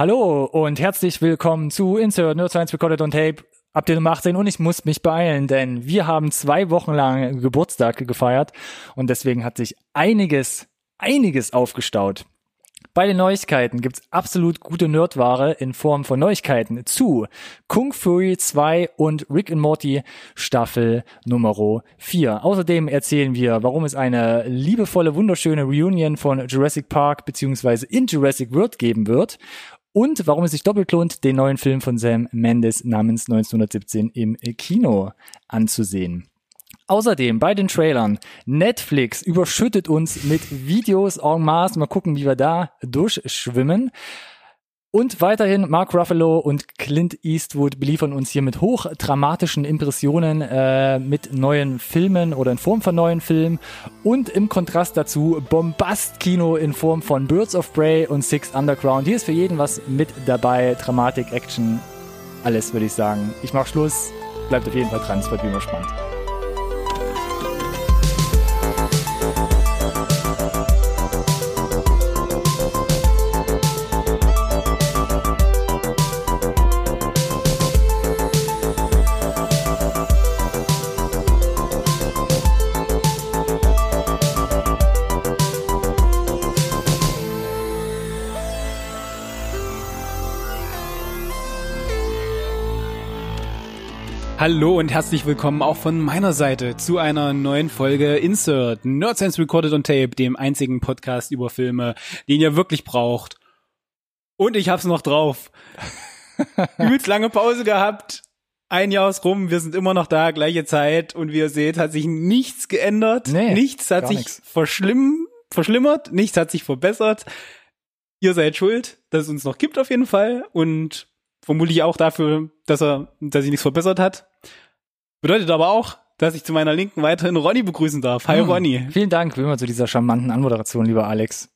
Hallo und herzlich willkommen zu Insert Nerd Science Recorded on Tape. Update Nummer 18 und ich muss mich beeilen, denn wir haben zwei Wochen lang Geburtstag gefeiert und deswegen hat sich einiges, einiges aufgestaut. Bei den Neuigkeiten gibt's absolut gute Nerdware in Form von Neuigkeiten zu Kung Fury 2 und Rick and Morty Staffel Nummer 4. Außerdem erzählen wir, warum es eine liebevolle, wunderschöne Reunion von Jurassic Park beziehungsweise in Jurassic World geben wird und warum es sich doppelt lohnt, den neuen Film von Sam Mendes namens 1917 im Kino anzusehen. Außerdem bei den Trailern, Netflix überschüttet uns mit Videos en masse. Mal gucken, wie wir da durchschwimmen. Und weiterhin Mark Ruffalo und Clint Eastwood beliefern uns hier mit hochdramatischen Impressionen äh, mit neuen Filmen oder in Form von neuen Filmen und im Kontrast dazu Bombast-Kino in Form von Birds of Prey und Six Underground. Hier ist für jeden was mit dabei, Dramatik, Action, alles würde ich sagen. Ich mach Schluss, bleibt auf jeden Fall dran, es wird wie immer spannend. Hallo und herzlich willkommen auch von meiner Seite zu einer neuen Folge Insert Nerd Sense Recorded on Tape, dem einzigen Podcast über Filme, den ihr wirklich braucht. Und ich hab's noch drauf. Übelst lange Pause gehabt. Ein Jahr ist rum, wir sind immer noch da, gleiche Zeit und wie ihr seht, hat sich nichts geändert. Nee, nichts hat sich verschlimm, verschlimmert, nichts hat sich verbessert. Ihr seid schuld, dass es uns noch gibt auf jeden Fall und vermutlich auch dafür, dass er, dass sich nichts verbessert hat. Bedeutet aber auch, dass ich zu meiner Linken weiterhin Ronny begrüßen darf. Hi hm, Ronny. Vielen Dank, wie immer zu dieser charmanten Anmoderation, lieber Alex.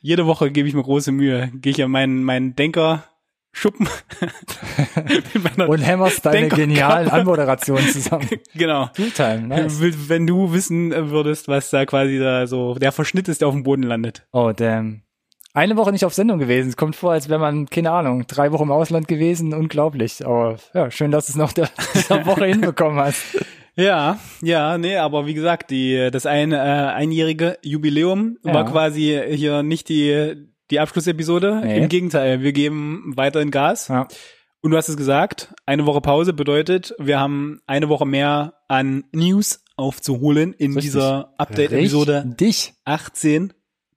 Jede Woche gebe ich mir große Mühe. Gehe ich an meinen, meinen Denker Schuppen und hämmerst deine Denker genialen Anmoderationen zusammen. genau. Fulltime, nice. Wenn du wissen würdest, was da quasi da so der Verschnitt ist, der auf dem Boden landet. Oh, damn eine Woche nicht auf Sendung gewesen. Es kommt vor, als wäre man, keine Ahnung, drei Wochen im Ausland gewesen. Unglaublich. Aber ja, schön, dass du es noch der, dieser Woche hinbekommen hast. Ja, ja, nee, aber wie gesagt, die das ein, äh, einjährige Jubiläum ja. war quasi hier nicht die die Abschlussepisode. Nee. Im Gegenteil, wir geben weiterhin Gas. Ja. Und du hast es gesagt, eine Woche Pause bedeutet, wir haben eine Woche mehr an News aufzuholen in Richtig. dieser Update-Episode Dich. 18.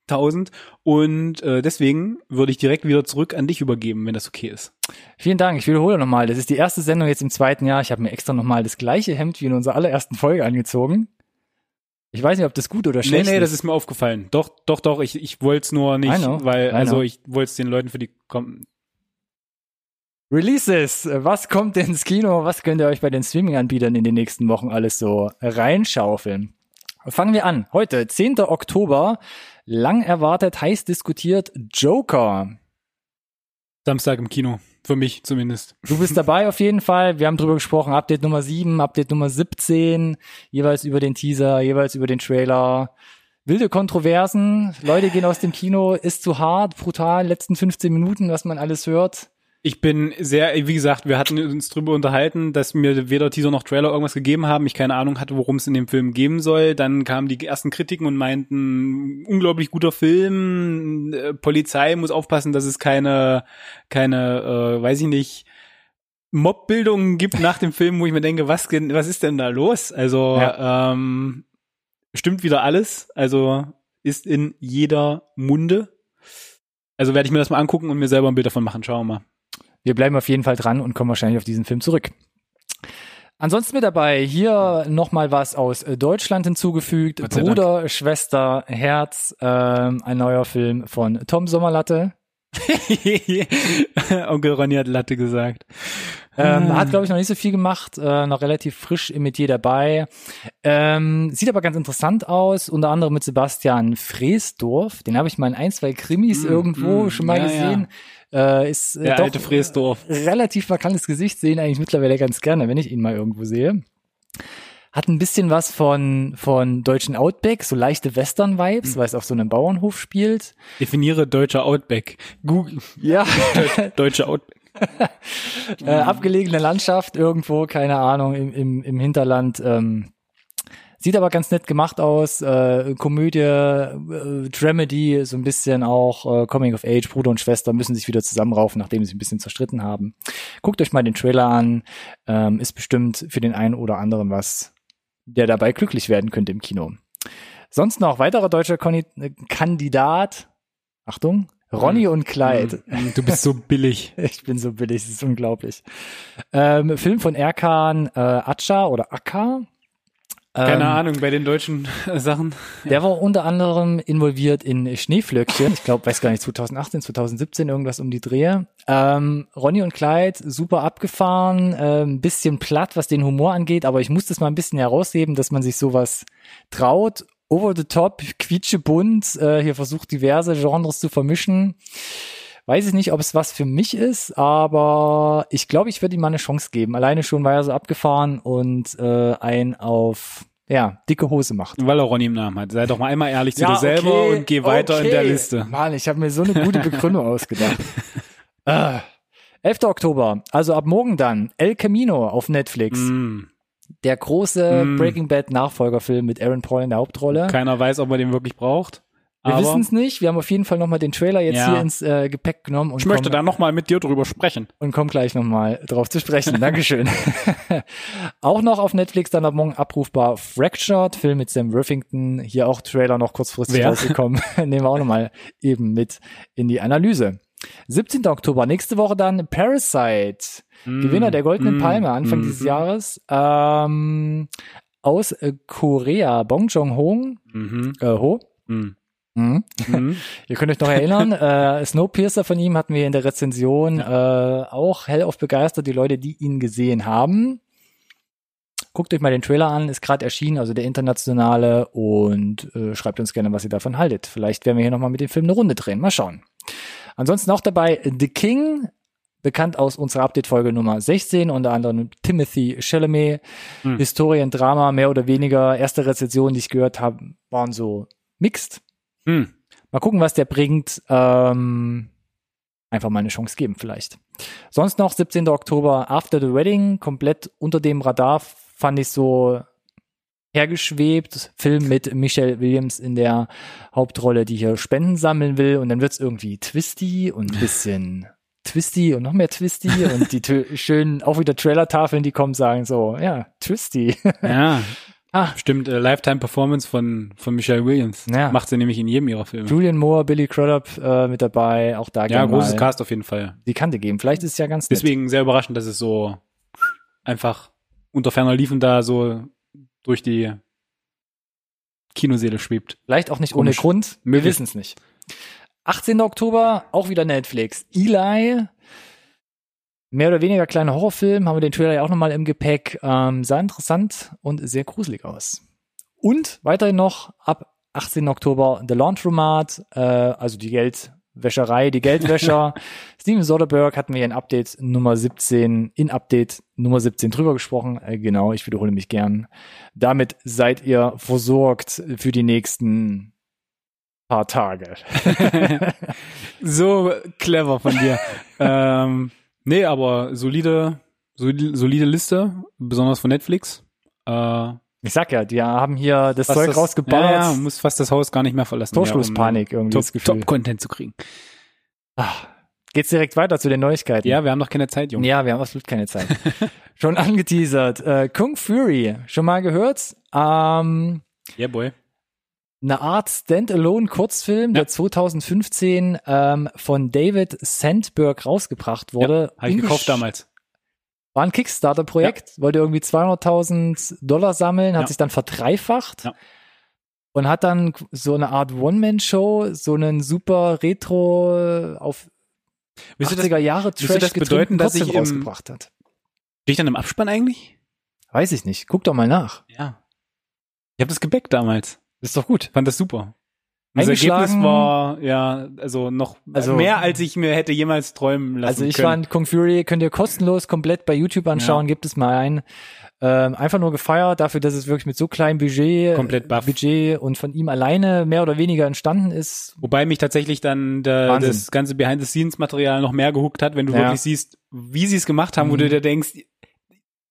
1000 und äh, deswegen würde ich direkt wieder zurück an dich übergeben, wenn das okay ist. Vielen Dank. Ich wiederhole nochmal. Das ist die erste Sendung jetzt im zweiten Jahr. Ich habe mir extra nochmal das gleiche Hemd wie in unserer allerersten Folge angezogen. Ich weiß nicht, ob das gut oder schlecht ist. Nee, nee, das ist mir aufgefallen. Doch, doch, doch. Ich, ich wollte es nur nicht, know, weil, also ich wollte es den Leuten für die kommen. Releases. Was kommt ins Kino? Was könnt ihr euch bei den Streaming-Anbietern in den nächsten Wochen alles so reinschaufeln? Fangen wir an. Heute, 10. Oktober, lang erwartet, heiß diskutiert Joker. Samstag im Kino. Für mich zumindest. Du bist dabei auf jeden Fall. Wir haben drüber gesprochen. Update Nummer 7, Update Nummer 17. Jeweils über den Teaser, jeweils über den Trailer. Wilde Kontroversen. Leute gehen aus dem Kino. Ist zu hart, brutal. Letzten 15 Minuten, was man alles hört. Ich bin sehr, wie gesagt, wir hatten uns drüber unterhalten, dass mir weder Teaser noch Trailer irgendwas gegeben haben. Ich keine Ahnung hatte, worum es in dem Film geben soll. Dann kamen die ersten Kritiken und meinten, unglaublich guter Film. Äh, Polizei muss aufpassen, dass es keine, keine, äh, weiß ich nicht, Mobbildungen gibt nach dem Film, wo ich mir denke, was, was ist denn da los? Also ja. ähm, stimmt wieder alles. Also ist in jeder Munde. Also werde ich mir das mal angucken und mir selber ein Bild davon machen. Schauen wir mal. Wir bleiben auf jeden Fall dran und kommen wahrscheinlich auf diesen Film zurück. Ansonsten mit dabei hier nochmal was aus äh, Deutschland hinzugefügt. Bruder, Dank. Schwester, Herz, ähm, ein neuer Film von Tom Sommerlatte. Onkel Ronny hat Latte gesagt. Ähm, ah. Hat, glaube ich, noch nicht so viel gemacht, äh, noch relativ frisch im Metier dabei. Ähm, sieht aber ganz interessant aus, unter anderem mit Sebastian Freesdorf. Den habe ich mal in ein, zwei Krimis mm, irgendwo mm, schon mal ja, gesehen. Ja. Äh, ist äh, Der doch alte Freesdorf. relativ markantes Gesicht, sehen eigentlich mittlerweile ganz gerne, wenn ich ihn mal irgendwo sehe. Hat ein bisschen was von, von deutschen Outback, so leichte Western-Vibes, Mhm. weil es auf so einem Bauernhof spielt. Definiere deutscher Outback. Google. Ja. Deutscher Outback. äh, abgelegene Landschaft irgendwo, keine Ahnung, im, im, im Hinterland. Ähm, sieht aber ganz nett gemacht aus. Äh, Komödie, äh, Dramedy, so ein bisschen auch äh, Coming of Age. Bruder und Schwester müssen sich wieder zusammenraufen, nachdem sie ein bisschen zerstritten haben. Guckt euch mal den Trailer an. Ähm, ist bestimmt für den einen oder anderen was, der dabei glücklich werden könnte im Kino. Sonst noch weiterer deutscher Koni äh, Kandidat. Achtung. Ronny und Clyde. Mm, Du bist so billig. Ich bin so billig, das ist unglaublich. Ähm, Film von Erkan äh, Acha oder Akka. Keine Ähm, Ahnung, bei den deutschen äh, Sachen. Der war unter anderem involviert in Schneeflöckchen. Ich glaube, weiß gar nicht, 2018, 2017, irgendwas um die Drehe. Ähm, Ronny und Clyde, super abgefahren, ein bisschen platt, was den Humor angeht, aber ich muss das mal ein bisschen herausheben, dass man sich sowas traut. Over the top, quietschebunt, äh, hier versucht diverse Genres zu vermischen. Weiß ich nicht, ob es was für mich ist, aber ich glaube, ich würde ihm mal eine Chance geben. Alleine schon, weil er so abgefahren und äh, ein auf ja, dicke Hose macht. Weil er Ronny im Namen hat. Sei doch mal einmal ehrlich zu dir selber okay, und geh weiter in der okay. Liste. Mann, ich habe mir so eine gute Begründung ausgedacht. ah. 11. Oktober, also ab morgen dann, El Camino auf Netflix. Mm. Der große Mm. Breaking Bad Nachfolgerfilm mit Aaron Paul in der Hauptrolle. Keiner weiß, ob er den wirklich braucht. Wir wissen es nicht. Wir haben auf jeden Fall nochmal den Trailer jetzt Ja. hier ins äh, Gepäck genommen und ich möchte da noch mal mit dir drüber sprechen. und kommen gleich nochmal drauf zu sprechen. Dankeschön. auch noch auf Netflix dann ab morgen abrufbar Fractured, Film mit Sam Worthington. Hier auch Trailer noch kurzfristig Wer? rausgekommen. Nehmen wir auch nochmal eben mit in die Analyse. 17. Oktober, nächste Woche dann Parasite. Gewinner der Goldenen Mm, Palme Anfang mm, dieses Jahres. Ähm, aus äh, Korea, Bong Joon-ho. Mhm. Äh, ho. Mhm. Mhm. Ihr könnt euch noch erinnern, äh, Snowpiercer von ihm hatten wir in der Rezension äh, auch hellauf begeistert, die Leute, die ihn gesehen haben. Guckt euch mal den Trailer an, ist gerade erschienen, also der internationale und äh, schreibt uns gerne, was ihr davon haltet. Vielleicht werden wir hier nochmal mit dem Film eine Runde drehen. Mal schauen. Ansonsten auch dabei The King, bekannt aus unserer Update-Folge Nummer 16, unter anderem Timothy Chalamet, Hm. Historiendrama, mehr oder weniger. Erste Rezensionen, die ich gehört habe, waren so mixed. Mhm. Mal gucken, was der bringt. Ähm, einfach mal eine Chance geben, vielleicht. Sonst noch 17. Oktober After the Wedding, komplett unter dem Radar, fand ich so hergeschwebt. Film mit Michelle Williams in der Hauptrolle, die hier Spenden sammeln will. Und dann wird's irgendwie twisty und ein bisschen twisty und noch mehr twisty. und die schönen, auch wieder Trailer-Tafeln, die kommen, sagen so, ja, twisty. Ja. Ah. Stimmt, äh, Lifetime Performance von, von Michelle Williams. Ja. Macht sie nämlich in jedem ihrer Filme. Julian Moore, Billy Crudup äh, mit dabei, auch da Ja, großes Cast auf jeden Fall. die Kante geben. Vielleicht ist es ja ganz nett. Deswegen sehr überraschend, dass es so einfach unter ferner Liefen da so durch die Kinoseele schwebt. Vielleicht auch nicht Komisch. ohne Grund. Wir Möglich. wissen es nicht. 18. Oktober, auch wieder Netflix. Eli, mehr oder weniger kleiner Horrorfilm, haben wir den Trailer ja auch nochmal im Gepäck. Ähm, sah interessant und sehr gruselig aus. Und weiterhin noch ab 18. Oktober The Laundromat, äh, also die Geldwäscherei, die Geldwäscher. Steven Soderbergh hatten wir in Update Nummer 17, in Update Nummer 17 drüber gesprochen. Äh, genau, ich wiederhole mich gern. Damit seid ihr versorgt für die nächsten paar Tage. So clever von dir. ähm, nee, aber solide, solide, solide Liste, besonders von Netflix. Äh, Ich sag ja, die haben hier das Zeug das- rausgeballert. Ja, ja, muss fast das Haus gar nicht mehr verlassen. Torschlusspanik ja, um irgendwie Top, Gefühl. Top-Content zu kriegen. Ah, geht's direkt weiter zu den Neuigkeiten? Ja, wir haben noch keine Zeit, Junge. Ja, wir haben absolut keine Zeit. schon angeteasert. Äh, Kung Fury, schon mal gehört? Ähm, Yeah, boy. Eine Art Standalone-Kurzfilm, der Ja. 2015 ähm, von David Sandberg rausgebracht wurde. Habe ich gekauft damals. War ein Kickstarter-Projekt, wollte irgendwie 200.000 Dollar sammeln, hat Ja. sich dann verdreifacht Ja. und hat dann so eine Art One-Man-Show, so einen super Retro auf Willst du das, 80er Jahre Trash das bedeuten, dass ich rausgebracht hat. stehe ich dann im Abspann eigentlich? Weiß ich nicht. Guck doch mal nach. Ja. Ich habe das gebackt damals. Ist doch gut. Fand das super. Das Ergebnis war, ja, also noch Also- mehr, als ich mir hätte jemals träumen lassen Also ich können. fand Kung Fury, könnt ihr kostenlos komplett bei YouTube anschauen, gibt es mal ein. Ähm, einfach nur gefeiert dafür, dass es wirklich mit so kleinem Budget, Komplett baff. Budget und von ihm alleine mehr oder weniger entstanden ist. Wobei mich tatsächlich dann der, Wahnsinn. das ganze Behind-the-Scenes-Material noch mehr gehuckt hat, wenn du Ja. wirklich siehst, wie sie es gemacht haben, wo Mhm. du dir denkst,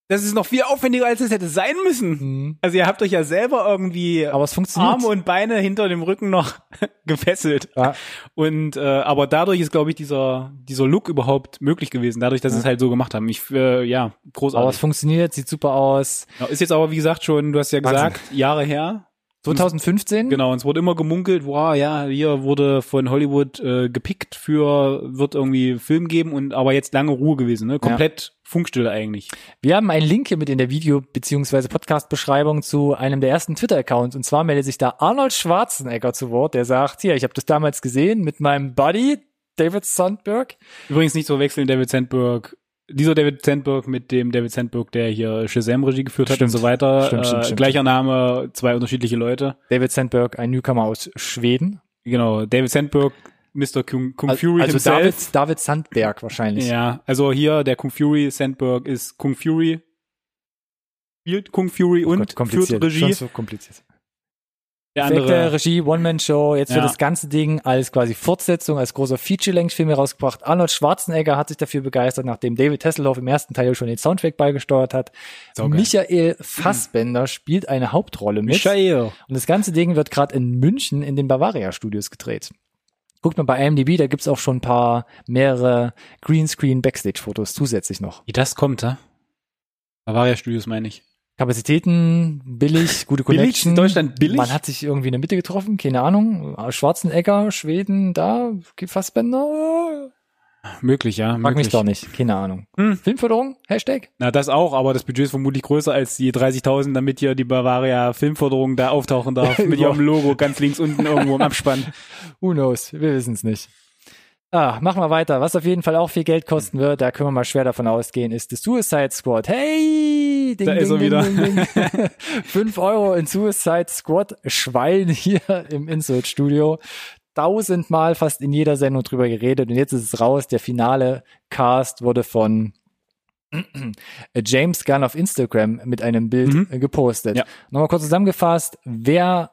das ist noch viel aufwendiger, als es hätte sein müssen. Also ihr habt euch ja selber irgendwie Aber es funktioniert. Arme und Beine hinter dem Rücken noch gefesselt. Ja. Und äh, aber dadurch ist, glaube ich, dieser dieser Look überhaupt möglich gewesen, dadurch, dass sie es halt so gemacht haben. Ich äh, ja, Aber es großartig. funktioniert, sieht super aus. Ja, ist jetzt aber wie gesagt schon, du hast ja Wahnsinn. gesagt, Jahre her. 2015? Genau, und es wurde immer gemunkelt, wow, ja, hier wurde von Hollywood äh, gepickt für, wird irgendwie Film geben und aber jetzt lange Ruhe gewesen, ne? Komplett Funkstille eigentlich. Wir haben einen Link hier mit in der Video- bzw. Podcast-Beschreibung zu einem der ersten Twitter-Accounts. Und zwar meldet sich da Arnold Schwarzenegger zu Wort, der sagt, hier, ich habe das damals gesehen mit meinem Buddy David Sandberg. Übrigens nicht so wechseln, David Sandberg. Dieser David Sandberg mit dem David Sandberg, der hier Shazam Regie geführt hat Stimmt. und so weiter. Stimmt, stimmt, äh. Gleicher Name, zwei unterschiedliche Leute. David Sandberg, ein Newcomer aus Schweden. Genau, David Sandberg, Mr. Kung, Kung Al- Fury also himself. David, David Sandberg wahrscheinlich. Ja, also hier der Kung Fury Sandberg ist Kung Fury, spielt Kung Fury Oh und Gott, führt kompliziert. Schon Regie. so kompliziert. Der andere, Regie, One-Man-Show, jetzt Ja. wird das ganze Ding als quasi Fortsetzung, als großer Feature-Length-Film herausgebracht. Arnold Schwarzenegger hat sich dafür begeistert, nachdem David Hasselhoff im ersten Teil schon den Soundtrack beigesteuert hat. Saugeil. Michael Fassbender spielt eine Hauptrolle mit. Michael. Und das ganze Ding wird gerade in München in den Bavaria Studios gedreht. Guckt mal bei IMDb, da gibt's auch schon ein paar mehrere Greenscreen Backstage-Fotos zusätzlich noch. Wie das kommt, hä? Bavaria Studios meine ich. Kapazitäten, billig, gute Billig? Connection. Deutschland billig? Man hat sich irgendwie in der Mitte getroffen, keine Ahnung. Schwarzenegger, Schweden, da, Fassbender. Möglich, ja. Mag möglich. mich doch nicht, keine Ahnung. Hm. Filmförderung, Hashtag? Na, das auch, aber das Budget ist vermutlich größer als die 30.000, damit hier die Bavaria Filmförderung da auftauchen darf. mit ihrem Logo ganz links unten irgendwo im Abspann. Who knows? Wir wissen es nicht. Ah, machen wir weiter. Was auf jeden Fall auch viel Geld kosten wird, da können wir mal schwer davon ausgehen, ist The Suicide Squad. Hey! Ding, Da ist er wieder. Ding, ding. Fünf Euro in Suicide Squad Schwein hier im Insert Studio. Tausendmal fast in jeder Sendung drüber geredet und jetzt ist es raus. Der finale Cast wurde von James Gunn auf Instagram mit einem Bild Mhm. gepostet. Ja. Nochmal kurz zusammengefasst, wer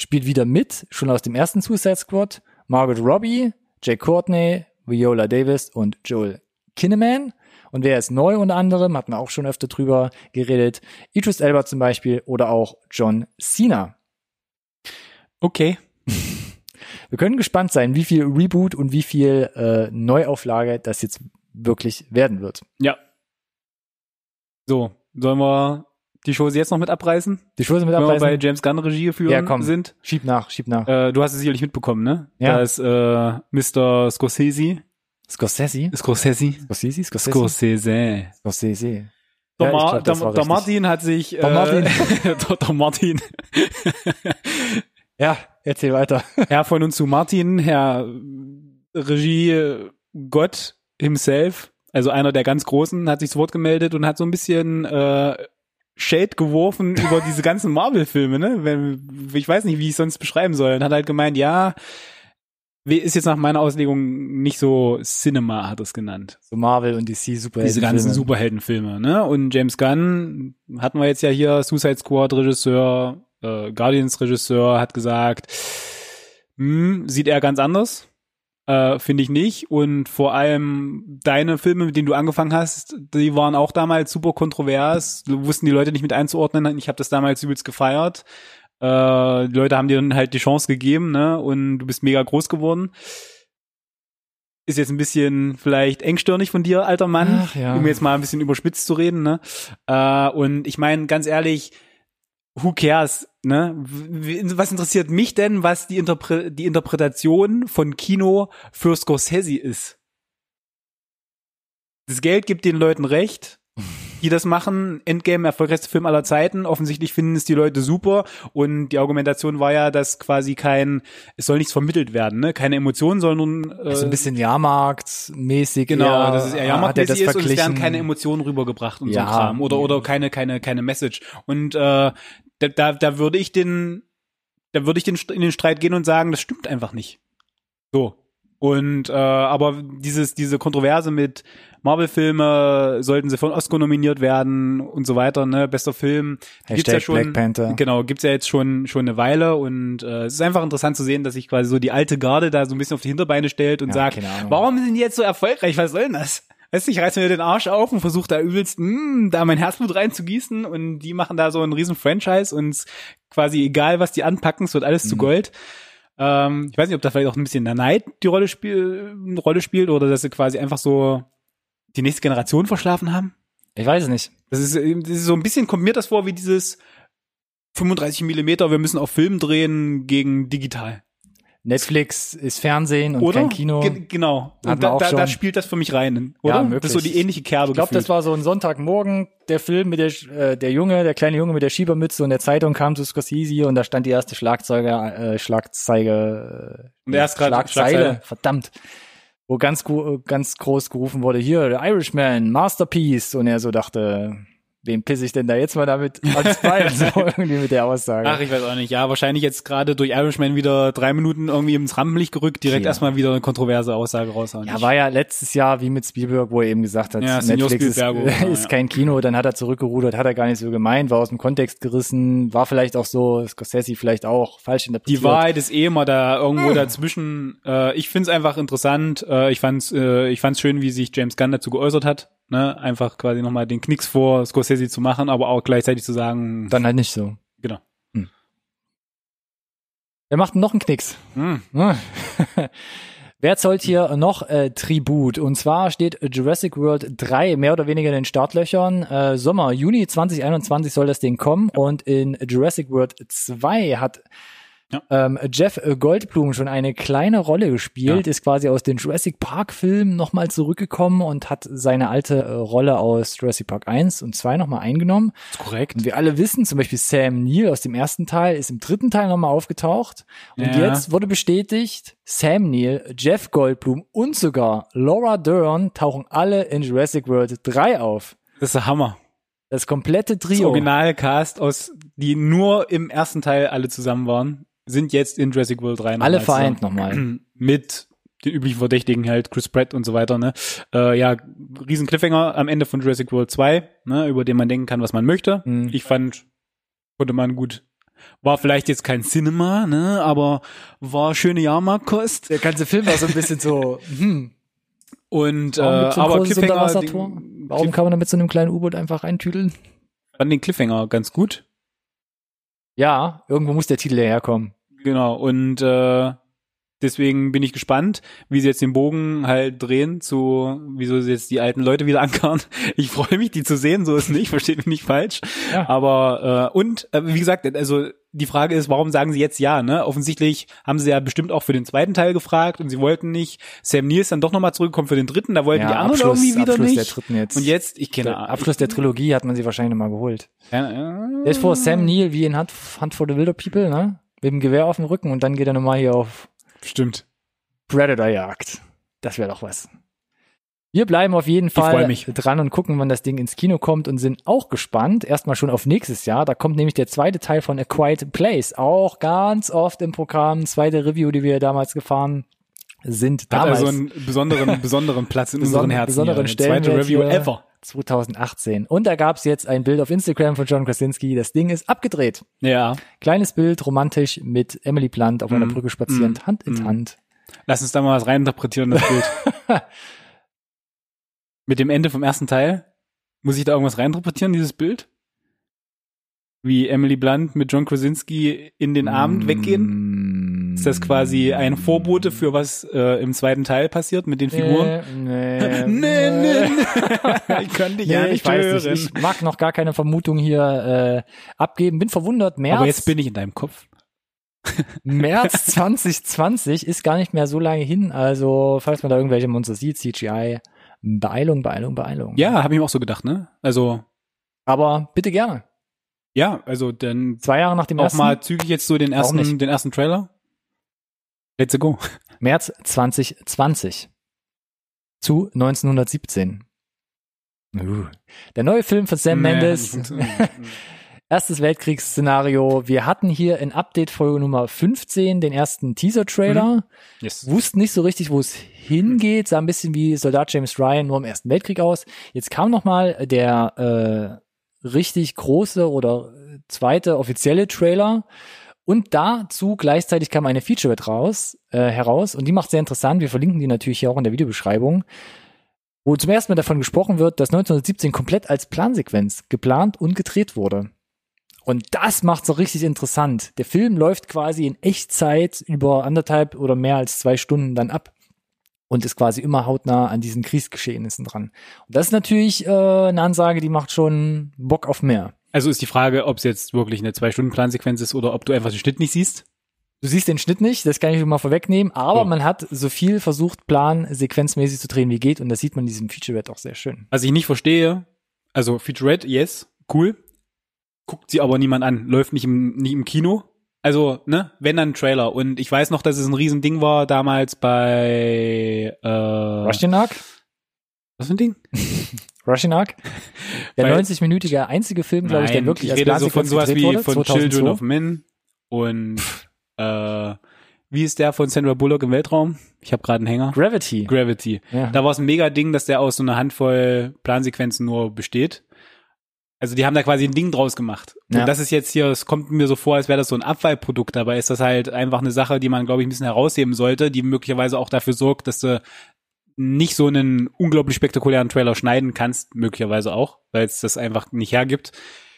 spielt wieder mit, schon aus dem ersten Suicide Squad. Margaret Robbie, Jake Courtney, Viola Davis und Joel Kinnaman. Und wer ist neu unter anderem, hatten wir auch schon öfter drüber geredet, Idris Elba zum Beispiel oder auch John Cena. Okay. Wir können gespannt sein, wie viel Reboot und wie viel äh, Neuauflage das jetzt wirklich werden wird. Ja. So, sollen wir die Show jetzt noch mit abreißen? Die Schulze mit Wenn wir bei abreißen. James Gunn Regie führen Ja, komm. sind? Schieb nach, schieb nach. Äh, du hast es sicherlich mitbekommen, ne? Ja. Da ist äh, Mr. Scorsese. Scorsese? Scorsese? Scorsese? Scorsese? Scorsese. Scorsese. Der, Ja, Mar glaub, der, der. Martin hat sich Der äh, Martin. der, der Martin Ja, erzähl weiter. Herr von uns zu Martin, Herr Regie Gott himself, also einer der ganz Großen, hat sich zu Wort gemeldet und hat so ein bisschen äh, Shade geworfen über diese ganzen Marvel-Filme, ne? Ich weiß nicht, wie ich es sonst beschreiben soll. Und hat halt gemeint, ja, ist jetzt nach meiner Auslegung nicht so Cinema, hat er es genannt. So Marvel und DC Superhelden. Diese ganzen Superheldenfilme, ne? Und James Gunn hatten wir jetzt ja hier, Suicide Squad Regisseur, äh, Guardians Regisseur, hat gesagt, hm, sieht er ganz anders. Äh, Finde ich nicht. Und vor allem deine Filme, mit denen du angefangen hast, die waren auch damals super kontrovers. Wussten die Leute nicht mit einzuordnen. Ich habe das damals übelst gefeiert. Äh, die Leute haben dir dann halt die Chance gegeben, ne? Und du bist mega groß geworden. Ist jetzt ein bisschen vielleicht engstirnig von dir, alter Mann, Ach ja. um jetzt mal ein bisschen überspitzt zu reden, ne? Äh, und ich meine, ganz ehrlich, who cares, ne? Was interessiert mich denn, was die, Interpre die Interpretation von Kino für Scorsese ist? Das Geld gibt den Leuten recht, die das machen. Endgame, erfolgreichster Film aller Zeiten. Offensichtlich finden es die Leute super. Und die Argumentation war ja, dass quasi kein, es soll nichts vermittelt werden, ne? Keine Emotionen sollen nun, äh, So ein bisschen Jahrmarktmäßig. Genau, eher, dass es eher er Jahrmarktmäßig das ist und es werden verglichen. keine Emotionen rübergebracht und Ja. so ein Kram. Oder, oder keine, keine, keine Message. Und äh, da, da, da würde ich den da würde ich den, in den Streit gehen und sagen, das stimmt einfach nicht. So. Und äh, aber dieses diese Kontroverse mit Marvel-Filme sollten sie von Oscar nominiert werden und so weiter, ne, bester Film, Hashtag gibt's ja schon, Black Panther. genau, gibt's ja jetzt schon schon eine Weile und äh, es ist einfach interessant zu sehen, dass sich quasi so die alte Garde da so ein bisschen auf die Hinterbeine stellt und Ja, sagt, warum sind die jetzt so erfolgreich? Was soll denn das? Weißt du, ich reiß mir den Arsch auf und versuche da übelst, mh, da mein Herzblut reinzugießen und die machen da so einen riesen Franchise und quasi egal, was die anpacken, es wird alles zu Mhm. Gold. Ähm, ich weiß nicht, ob da vielleicht auch ein bisschen der Neid die Rolle, spiel, eine Rolle spielt oder dass sie quasi einfach so die nächste Generation verschlafen haben. Ich weiß es nicht. Das ist, äh, das ist so ein bisschen, kommt mir das vor wie dieses 35 Millimeter, wir müssen auf Film drehen gegen digital. Netflix ist Fernsehen und Oder? kein Kino. Ge genau. Und da, da, da spielt das für mich rein, oder? Ja, Das ist so möglich. die ähnliche Kerbe. Ich glaube, das war so ein Sonntagmorgen, der Film mit der, äh, der Junge, der kleine Junge mit der Schiebermütze und der Zeitung kam zu Scorsese und da stand die erste Schlagzeuge, äh, Schlagzeige, äh, er grad- Schlagzeile, verdammt. Wo ganz, ganz groß gerufen wurde, hier, der Irishman, Masterpiece. Und er so dachte, wem pisse ich denn da jetzt mal damit ans Bein? so irgendwie mit der Aussage. Ach, ich weiß auch nicht. Ja, wahrscheinlich jetzt gerade durch Irishman wieder drei Minuten irgendwie ins Rampenlicht gerückt, direkt Ja. erstmal wieder eine kontroverse Aussage raushauen. Ja, war ja letztes Jahr wie mit Spielberg, wo er eben gesagt hat, Ja, Netflix ist, ja, ist kein Kino, dann hat er zurückgerudert, hat er gar nicht so gemeint, war aus dem Kontext gerissen, war vielleicht auch so, Scorsese vielleicht auch falsch interpretiert. die Wahrheit ist eh immer da irgendwo dazwischen. Äh, ich find's einfach interessant. Äh, ich fand's, äh, ich fand's schön, wie sich James Gunn dazu geäußert hat. Ne? Einfach quasi nochmal den Knicks vor Scorsese zu machen, aber auch gleichzeitig zu sagen, Dann halt nicht so. genau. Wer macht noch einen Knicks? Hm. Hm. Wer zollt hier noch äh, Tribut? Und zwar steht Jurassic World 3 mehr oder weniger in den Startlöchern. Äh, Sommer, Juni 2021 soll das Ding kommen. Und in Jurassic World 2 hat Ja. ähm, Jeff Goldblum schon eine kleine Rolle gespielt, Ja. ist quasi aus den Jurassic Park Filmen nochmal zurückgekommen und hat seine alte äh, Rolle aus Jurassic Park 1 und 2 nochmal eingenommen. Ist korrekt. Und wir alle wissen, zum Beispiel Sam Neill aus dem ersten Teil ist im dritten Teil nochmal aufgetaucht. Und Ja. jetzt wurde bestätigt, Sam Neill, Jeff Goldblum und sogar Laura Dern tauchen alle in Jurassic World 3 auf. Das ist der Hammer. Das komplette Das Trio. Originalcast aus, die nur im ersten Teil alle zusammen waren, sind jetzt in Jurassic World 3 nochmal Alle vereint zusammen. nochmal. Mit den üblichen Verdächtigen halt, Chris Pratt und so weiter, ne? Äh, ja, riesen Cliffhanger am Ende von Jurassic World 2, ne, über den man denken kann, was man möchte. Mhm. Ich fand, konnte man gut, war vielleicht jetzt kein Cinema, ne, aber war schöne Jahrmarktkost. Der ganze Film war so ein bisschen so, hm, Und, äh, aber Cliffhanger, den, Warum Cliff, kann man da mit so einem kleinen U-Boot einfach reintüdeln? fand den Cliffhanger ganz gut. Ja, irgendwo muss der Titel ja herkommen. Genau, und äh, deswegen bin ich gespannt, wie sie jetzt den Bogen halt drehen zu, wieso sie jetzt die alten Leute wieder ankarren. Ich freue mich, die zu sehen, so ist nicht, versteht mich nicht falsch. Ja. Aber äh, und äh, wie gesagt, also die Frage ist, warum sagen sie jetzt ja? Ne? Offensichtlich haben sie ja bestimmt auch für den zweiten Teil gefragt und sie wollten nicht. Sam Neill ist dann doch nochmal zurückgekommen für den dritten, da wollten die anderen irgendwie wieder Abschluss nicht. der dritten jetzt. und jetzt, ich kenne der Abschluss der Trilogie hat man sie wahrscheinlich nochmal geholt. Ja, ja. Der ist vor Sam Neill wie in Hunt, Hunt for the Wilder People, ne? Mit dem Gewehr auf dem Rücken und dann geht er nochmal hier auf Stimmt. Predator-Jagd. Das wäre doch was. Wir bleiben auf jeden Fall dran und gucken, wann das Ding ins Kino kommt und sind auch gespannt. Erstmal schon auf nächstes Jahr. Da kommt nämlich der zweite Teil von A Quiet Place. Auch ganz oft im Programm. Zweite Review, die wir damals gefahren sind. Hat Damals. also einen besonderen, besonderen Platz in unseren Beson- Herzen. besonderen hier. Zweite Review ever. 2018. Und da gab's jetzt ein Bild auf Instagram von John Krasinski. Das Ding ist abgedreht. Ja. Kleines Bild, romantisch, mit Emily Blunt auf einer Mm, Brücke spazierend, mm, Hand in mm. Hand. Lass uns da mal was reininterpretieren, das Bild. Mit dem Ende vom ersten Teil. Muss ich da irgendwas reininterpretieren, dieses Bild? Wie Emily Blunt mit John Krasinski in den Abend weggehen? Mm. Ist das quasi ein Vorbote für was äh, im zweiten Teil passiert mit den Figuren? Nee, nee, Nee, nee, nee. ich kann dich ja Nee, nicht ich weiß hören. nicht. Ich mag noch gar keine Vermutung hier äh, abgeben. Bin verwundert. März, Aber jetzt bin ich in deinem Kopf. März 2020 ist gar nicht mehr so lange hin. Also, falls man da irgendwelche Monster sieht, CGI, Beeilung, Beeilung, Beeilung. Ja, habe ich mir auch so gedacht, ne? Also, Aber bitte gerne. Ja, also dann Zwei Jahre nach dem auch ersten. mal zügig jetzt so den ersten, den ersten Trailer. Let's go. März 2020 zu 1917. Uh. Der neue Film von Sam Nee, Mendes funktioniert. Erstes Weltkriegsszenario. Wir hatten hier in Update-Folge Nummer 15 den ersten Teaser-Trailer. Yes. Wussten nicht so richtig, wo es hingeht. Sah ein bisschen wie Soldat James Ryan nur im Ersten Weltkrieg aus. Jetzt kam noch mal der äh, richtig große oder zweite offizielle Trailer. Und dazu gleichzeitig kam eine Featurette raus, äh, heraus und die macht sehr interessant. Wir verlinken die natürlich hier auch in der Videobeschreibung, wo zum ersten Mal davon gesprochen wird, dass 1917 komplett als Plansequenz geplant und gedreht wurde. Und das macht so richtig interessant. Der Film läuft quasi in Echtzeit über anderthalb oder mehr als zwei Stunden dann ab und ist quasi immer hautnah an diesen Kriegsgeschehnissen dran. Und das ist natürlich äh, eine Ansage, die macht schon Bock auf mehr. Also ist die Frage, ob es jetzt wirklich eine Zwei-Stunden-Plansequenz ist oder ob du einfach den Schnitt nicht siehst. Du siehst den Schnitt nicht, das kann ich mal vorwegnehmen, aber Oh. man hat so viel versucht, Plan sequenzmäßig zu drehen, wie geht, und das sieht man in diesem Featurette auch sehr schön. Was ich nicht verstehe, also Featurette, yes, cool. Guckt sie aber niemand an, läuft nicht im, nicht im Kino. Also, ne, wenn dann ein Trailer. Und ich weiß noch, dass es ein Riesending war damals bei äh, Russian Ark? Was für ein Ding? Russian Ark? Der Weil- 90-minütige einzige Film, glaube ich, der wirklich ich als rede so von sowas wie wurde, von 2002. Children of Men und äh, wie ist der von Sandra Bullock im Weltraum? Ich habe gerade einen Hänger. Gravity. Gravity. Ja. Da war es ein mega Ding, dass der aus so einer Handvoll Plansequenzen nur besteht. Also die haben da quasi ein Ding draus gemacht. Ja. Und das ist jetzt hier, es kommt mir so vor, als wäre das so ein Abfallprodukt. Dabei ist das halt einfach eine Sache, die man, glaube ich, ein bisschen herausheben sollte, die möglicherweise auch dafür sorgt, dass du nicht so einen unglaublich spektakulären Trailer schneiden kannst, möglicherweise auch, weil es das einfach nicht hergibt.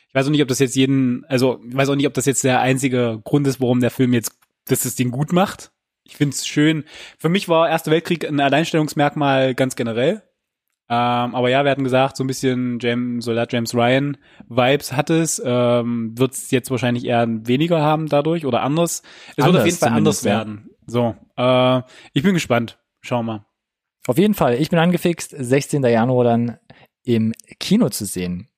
Ich weiß auch nicht, ob das jetzt jeden, also ich weiß auch nicht, ob das jetzt der einzige Grund ist, warum der Film jetzt, dass es den gut macht. Ich finde es schön. Für mich war Erster Weltkrieg ein Alleinstellungsmerkmal ganz generell. Ähm, aber ja, wir hatten gesagt, so ein bisschen James, Soldat James Ryan Vibes hat es. Ähm, Wird es jetzt wahrscheinlich eher weniger haben dadurch oder anders. Es wird Anders auf jeden Fall anders zumindest, ja. werden. So, äh, ich bin gespannt. Schauen wir. Auf jeden Fall, ich bin angefixt, 16. Januar dann im Kino zu sehen.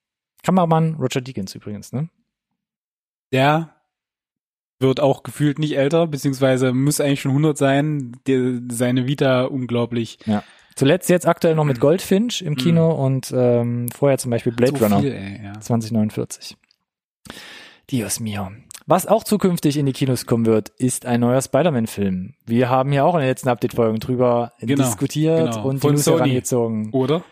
Kameramann Roger Deakins übrigens, ne? Der wird auch gefühlt nicht älter, beziehungsweise muss eigentlich schon 100 sein. Der, seine Vita unglaublich. Zuletzt jetzt aktuell noch mit Goldfinch im Kino und ähm, vorher zum Beispiel Blade so Runner Viel, ey, ja. 2049. Dios mio. Was auch zukünftig in die Kinos kommen wird, ist ein neuer Spider-Man-Film. Wir haben ja auch in den letzten Update-Folgen drüber Genau, diskutiert genau. und Von die News Sony. herangezogen. Oder?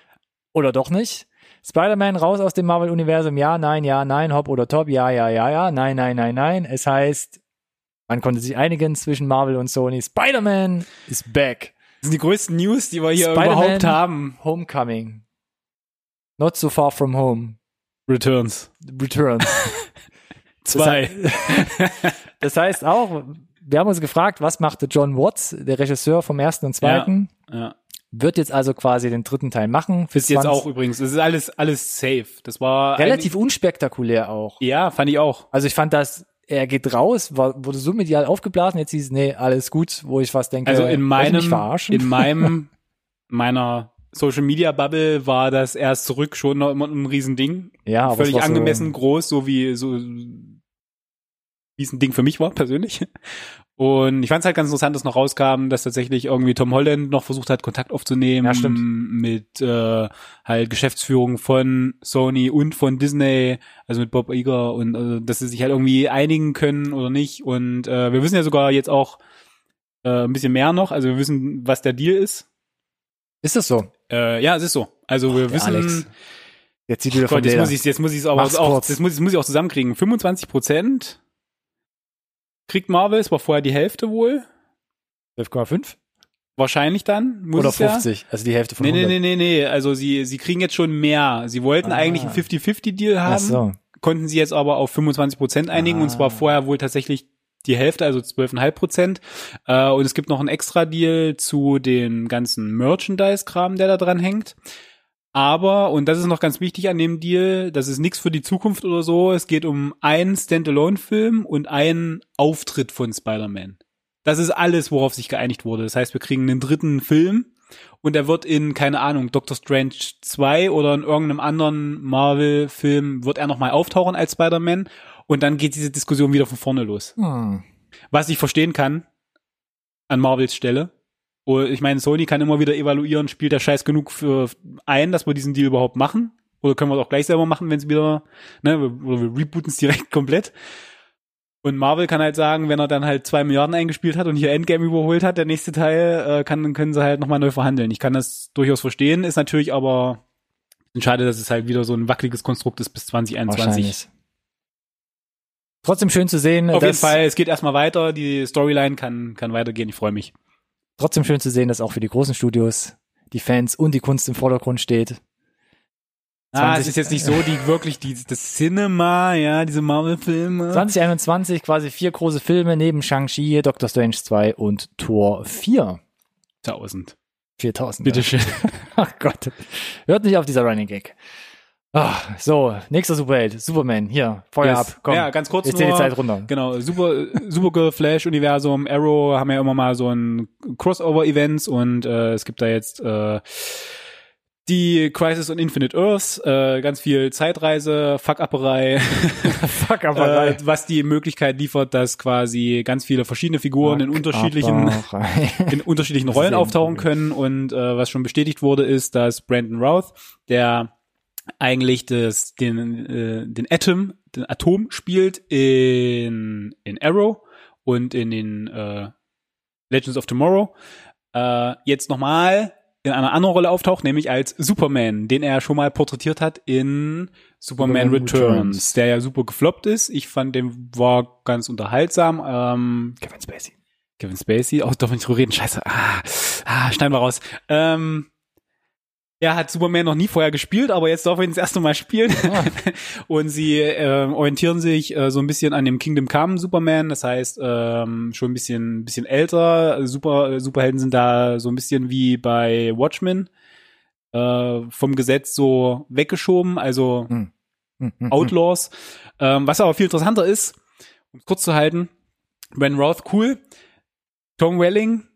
Oder doch nicht? Spider-Man raus aus dem Marvel-Universum, ja, nein, ja, nein, hopp oder top, ja, ja, ja, ja, nein, nein, nein, nein. Es heißt, man konnte sich einigen zwischen Marvel und Sony. Spider-Man is back. Das sind die größten News, die wir hier überhaupt haben. Homecoming. Not so far from home. Returns. Returns. Zwei. Das heißt auch, wir haben uns gefragt, was machte John Watts, der Regisseur vom ersten und zweiten, Ja. wird jetzt also quasi den dritten Teil machen. Für Ist jetzt 20 auch übrigens, das ist alles, alles safe. Das war relativ unspektakulär auch. Ja, fand ich auch. Also ich fand das, er geht raus, war, wurde so medial aufgeblasen, jetzt hieß es, nee, alles gut, wo ich fast denke, Also in meinem, in meinem, meiner Social Media Bubble war das erst zurück schon noch immer ein Riesending. ja, aber Völlig angemessen So, groß, so wie, so, wie es ein Ding für mich war, persönlich. Und ich fand es halt ganz interessant, dass noch rauskam, dass tatsächlich irgendwie Tom Holland noch versucht hat, Kontakt aufzunehmen Ja, stimmt. mit äh, halt Geschäftsführung von Sony und von Disney, also mit Bob Iger und äh, dass sie sich halt irgendwie einigen können oder nicht. Und äh, wir wissen ja sogar jetzt auch äh, ein bisschen mehr noch, also wir wissen, was der Deal ist. ist das so? Äh, ja, es ist so. Also wir Der wissen, Alex. Jetzt sieht wieder von Gott, jetzt Leder. muss ich jetzt muss ich es aber Mach's auch, kurz. muss, muss ich auch zusammenkriegen. 25 Prozent kriegt Marvel, es war vorher die Hälfte wohl, 12,5? wahrscheinlich dann, muss Oder es ja. 50, also die Hälfte von Nee, nee, 100. nee, nee, nee, also sie, sie kriegen jetzt schon mehr. Sie wollten Ah. eigentlich einen 50-50-Deal haben, Ach so. konnten sie jetzt aber auf 25 Prozent einigen und Ah. zwar vorher wohl tatsächlich die Hälfte, also 12,5 Prozent. Äh, und es gibt noch einen Extra-Deal zu dem ganzen Merchandise-Kram, der da dran hängt. Aber, und das ist noch ganz wichtig an dem Deal, das ist nichts für die Zukunft oder so, es geht um einen Standalone-Film und einen Auftritt von Spider-Man. Das ist alles, worauf sich geeinigt wurde. Das heißt, wir kriegen einen dritten Film und er wird in, keine Ahnung, Doctor Strange 2 oder in irgendeinem anderen Marvel-Film wird er nochmal auftauchen als Spider-Man und dann geht diese Diskussion wieder von vorne los. Hm. Was ich verstehen kann an Marvels Stelle. Und ich meine, Sony kann immer wieder evaluieren, spielt der Scheiß genug für ein, dass wir diesen Deal überhaupt machen Oder können wir es auch gleich selber machen, wenn es wieder, ne, oder wir rebooten es direkt komplett. Und Marvel kann halt sagen, wenn er dann halt zwei Milliarden eingespielt hat und hier Endgame überholt hat, der nächste Teil, äh, kann, dann können sie halt nochmal neu verhandeln. Ich kann das durchaus verstehen, ist natürlich aber schade, dass es halt wieder so ein wackeliges Konstrukt ist bis 2021. Wahrscheinlich. Trotzdem schön zu sehen, Auf jeden Fall, es geht erstmal weiter, die Storyline kann, kann weitergehen, ich freue mich. Trotzdem schön zu sehen, dass auch für die großen Studios die Fans und die Kunst im Vordergrund steht. Ah, 20 es ist jetzt nicht so die wirklich die das Cinema, ja, diese Marvel-Filme. 2021 quasi vier große Filme neben Shang-Chi, Doctor Strange 2 und Tor 4. 1000. 4000. Bitteschön. Ach Gott. Hört nicht auf dieser Running Gag. Ah, so, nächster Superheld, Superman, hier, Feuer Yes. ab, komm. Ja, ganz kurz Jetzt zählt die nur. Zeit runter. Genau, Super, Supergirl, Flash, Universum, Arrow haben ja immer mal so ein Crossover-Events und äh, es gibt da jetzt äh, die Crisis on Infinite Earths, äh, ganz viel Zeitreise, Fuck-Upperei, Fuck, äh, was die Möglichkeit liefert, dass quasi ganz viele verschiedene Figuren in unterschiedlichen in unterschiedlichen Rollen auftauchen können und äh, was schon bestätigt wurde, ist, dass Brandon Routh, der eigentlich das, den, äh, den Atom, den Atom spielt in, in Arrow und in den äh, Legends of Tomorrow, äh, jetzt nochmal in einer anderen Rolle auftaucht, nämlich als Superman, den er schon mal porträtiert hat in Superman, Superman Returns, Returns. der ja super gefloppt ist. Ich fand, den war ganz unterhaltsam. Ähm, Kevin Spacey. Kevin Spacey, auch darf ich nicht drüber reden, scheiße, ah, ah, schneiden wir raus. Ähm, er hat Superman noch nie vorher gespielt, aber jetzt darf er ihn das erste Mal spielen. Ah. Und sie äh, orientieren sich äh, so ein bisschen an dem Kingdom Come Superman, das heißt ähm, schon ein bisschen, bisschen älter. Super, Superhelden sind da so ein bisschen wie bei Watchmen äh, vom Gesetz so weggeschoben, also Hm, hm, hm. Outlaws. Ähm, was aber viel interessanter ist, um es kurz zu halten, Ben Roth cool, Tom Welling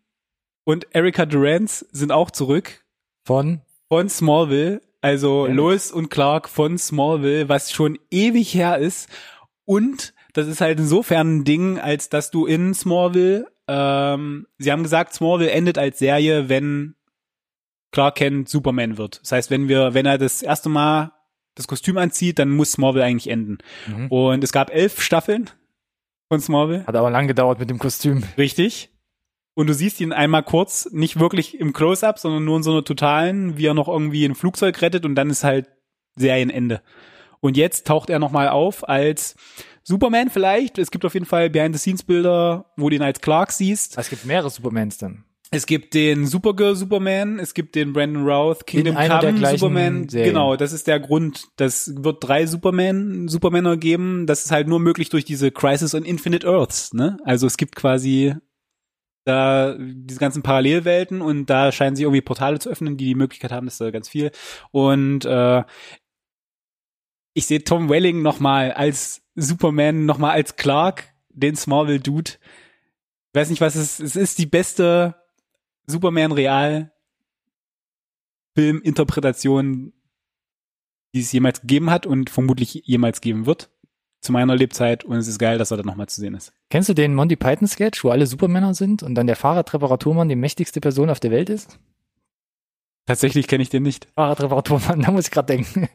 und Erika Durant sind auch zurück Von von Smallville, also Ja. Lois und Clark von Smallville, was schon ewig her ist. Und das ist halt insofern ein Ding, als dass du in Smallville, ähm, sie haben gesagt, Smallville endet als Serie, wenn Clark Kent Superman wird. Das heißt, wenn wir, wenn er das erste Mal das Kostüm anzieht, dann muss Smallville eigentlich enden. Mhm. Und es gab elf Staffeln von Smallville. Hat aber lang gedauert mit dem Kostüm. Richtig. Und du siehst ihn einmal kurz, nicht wirklich im Close-Up, sondern nur in so einer totalen, wie er noch irgendwie ein Flugzeug rettet und dann ist halt Serienende. Und jetzt taucht er nochmal auf als Superman vielleicht. Es gibt auf jeden Fall Behind-the-Scenes-Bilder, wo du ihn als Clark siehst. Es gibt mehrere Supermans dann. Es gibt den Supergirl Superman, es gibt den Brandon Routh Kingdom Come Superman. Serien. Genau, das ist der Grund. Das wird drei Superman Supermänner geben. Das ist halt nur möglich durch diese Crisis on Infinite Earths. Ne? Also es gibt quasi da diese ganzen Parallelwelten und da scheinen sich irgendwie Portale zu öffnen, die die Möglichkeit haben. Das ist da ganz viel. Und äh, ich sehe Tom Welling noch mal als Superman, noch mal als Clark, den Smallville Dude. Ich weiß nicht, was es ist. Es ist die beste Superman Real Filminterpretation, die es jemals gegeben hat und vermutlich jemals geben wird. Zu meiner Lebzeit und es ist geil, dass er da nochmal zu sehen ist. Kennst du den Monty Python Sketch, wo alle Supermänner sind und dann der Fahrradreparaturmann die mächtigste Person auf der Welt ist? Tatsächlich kenne ich den nicht. Fahrradreparaturmann, da muss ich gerade denken.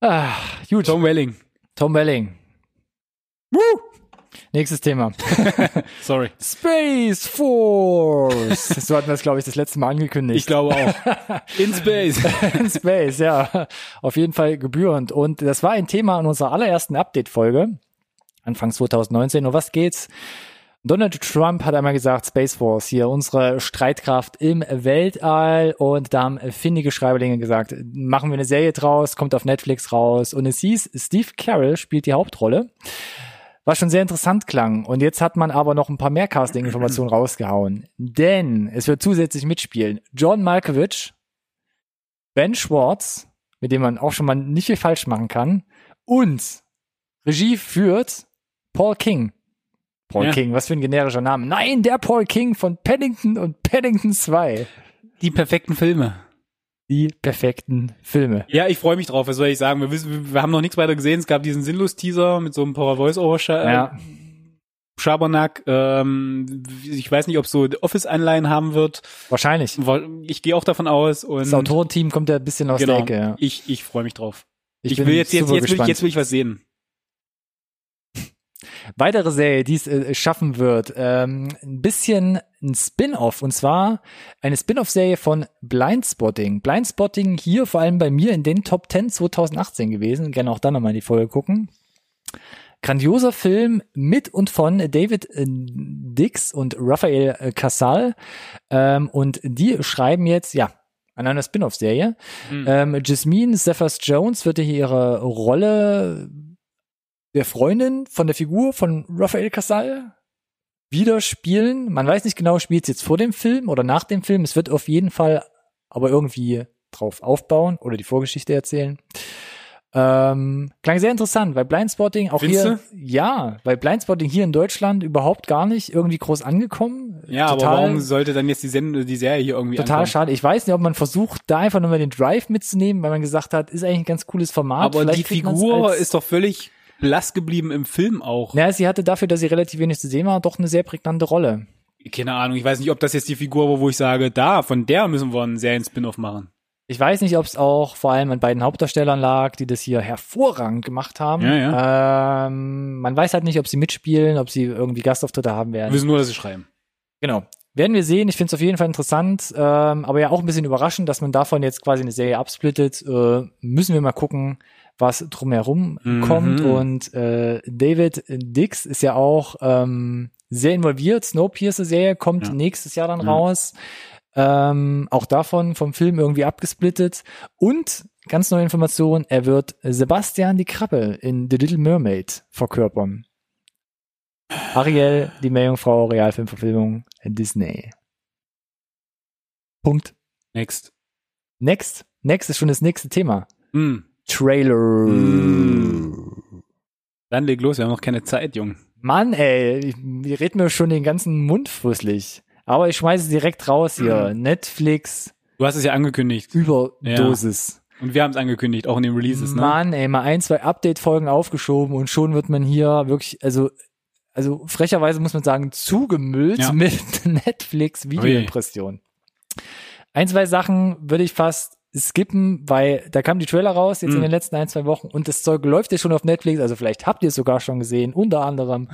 Ah, gut. Tom Welling. Tom Welling. Woo! Nächstes Thema. Sorry. Space Force. So hatten wir das, glaube ich, das letzte Mal angekündigt. Ich glaube auch. In Space. In Space, ja. Auf jeden Fall gebührend. Und das war ein Thema in unserer allerersten Update-Folge. Anfang 2019. Um was geht's? Donald Trump hat einmal gesagt, Space Force, hier unsere Streitkraft im Weltall. Und da haben findige Schreiberlinge gesagt, machen wir eine Serie draus, kommt auf Netflix raus. Und es hieß, Steve Carell spielt die Hauptrolle. Was schon sehr interessant klang. Und jetzt hat man aber noch ein paar mehr Casting-Informationen rausgehauen. Denn es wird zusätzlich mitspielen John Malkovich, Ben Schwartz, mit dem man auch schon mal nicht viel falsch machen kann, und Regie führt Paul King. Paul Ja. King, was für ein generischer Name. Nein, der Paul King von Paddington und Paddington 2. Die perfekten Filme. Die perfekten Filme. Ja, ich freue mich drauf. Was soll ich sagen? Wir, wissen, wir haben noch nichts weiter gesehen. Es gab diesen Sinnlos-Teaser mit so ein paar Voice-Over. Ja. Schabernack. Ähm, ich weiß nicht, ob so Office-Anleihen haben wird. Wahrscheinlich. Ich gehe auch davon aus. Und Das Autorenteam kommt ja ein bisschen aus genau, der Ecke. Ja. ich, ich freue mich drauf. Ich, bin will jetzt, jetzt, super jetzt, will ich, jetzt will ich was sehen. Weitere Serie, die es äh, schaffen wird, ähm, ein bisschen ein Spin-off und zwar eine Spin-off-Serie von Blindspotting. Blindspotting hier vor allem bei mir in den Top 10 2018 gewesen. Gerne auch dann nochmal in die Folge gucken. Grandioser Film mit und von David äh, Dix und Raphael äh, Casal. Ähm, und die schreiben jetzt, ja, an einer Spin-off-Serie. Mhm. Ähm, Jasmine Zephyrus Jones wird hier ihre Rolle der Freundin von der Figur von Raphael Casal wieder spielen. Man weiß nicht genau, spielt sie jetzt vor dem Film oder nach dem Film. Es wird auf jeden Fall aber irgendwie drauf aufbauen oder die Vorgeschichte erzählen. Ähm, klang sehr interessant, weil Blindspotting auch Findest hier, ja, weil Blindspotting hier in Deutschland überhaupt gar nicht irgendwie groß angekommen. Ja, Total- aber warum sollte dann jetzt die, Send die Serie hier irgendwie Total ankommen? schade. Ich weiß nicht, ob man versucht, da einfach nur mal den Drive mitzunehmen, weil man gesagt hat, ist eigentlich ein ganz cooles Format. Aber Vielleicht die Figur ist doch völlig blass geblieben im Film auch. Ja, sie hatte dafür, dass sie relativ wenig zu sehen war, doch eine sehr prägnante Rolle. Keine Ahnung, ich weiß nicht, ob das jetzt die Figur war, wo ich sage, da, von der müssen wir einen Serien-Spin-Off machen. Ich weiß nicht, ob es auch vor allem an beiden Hauptdarstellern lag, die das hier hervorragend gemacht haben. Ja, Ähm, man weiß halt nicht, ob sie mitspielen, ob sie irgendwie Gastauftritte haben Wir werden. wissen nur, dass sie schreiben. Genau. Werden wir sehen. Ich finde es auf jeden Fall interessant, ähm, aber ja auch ein bisschen überraschend, dass man davon jetzt quasi eine Serie absplittet. Äh, müssen wir mal gucken, was drumherum Mhm. kommt. Und äh, David Dix ist ja auch ähm, sehr involviert. Snowpiercer-Serie kommt Ja. nächstes Jahr dann Ja. raus. Ähm, auch davon vom Film irgendwie abgesplittet. Und ganz neue Information, er wird Sebastian die Krabbe in The Little Mermaid verkörpern. Ariel, die Meerjungfrau, Realfilmverfilmung, Disney. Punkt. Next. Next. Next ist schon das nächste Thema. Hm. Trailer. Mm. Dann leg los, wir haben noch keine Zeit, Jung. Mann, ey, ich, ich red mir schon den ganzen Mund fusselig. Aber ich schmeiße es direkt raus hier. Netflix, Du hast es ja angekündigt. Überdosis. Und wir haben es angekündigt, auch in den Releases, ne? Mann, ey, mal ein, zwei Update-Folgen aufgeschoben und schon wird man hier wirklich, also, also frecherweise muss man sagen, zugemüllt Ja. mit Netflix-Videoimpressionen. Ein, zwei Sachen würde ich fast skippen, weil da kamen die Trailer raus jetzt in Mhm. den letzten ein, zwei Wochen und das Zeug läuft ja schon auf Netflix, also vielleicht habt ihr es sogar schon gesehen, unter anderem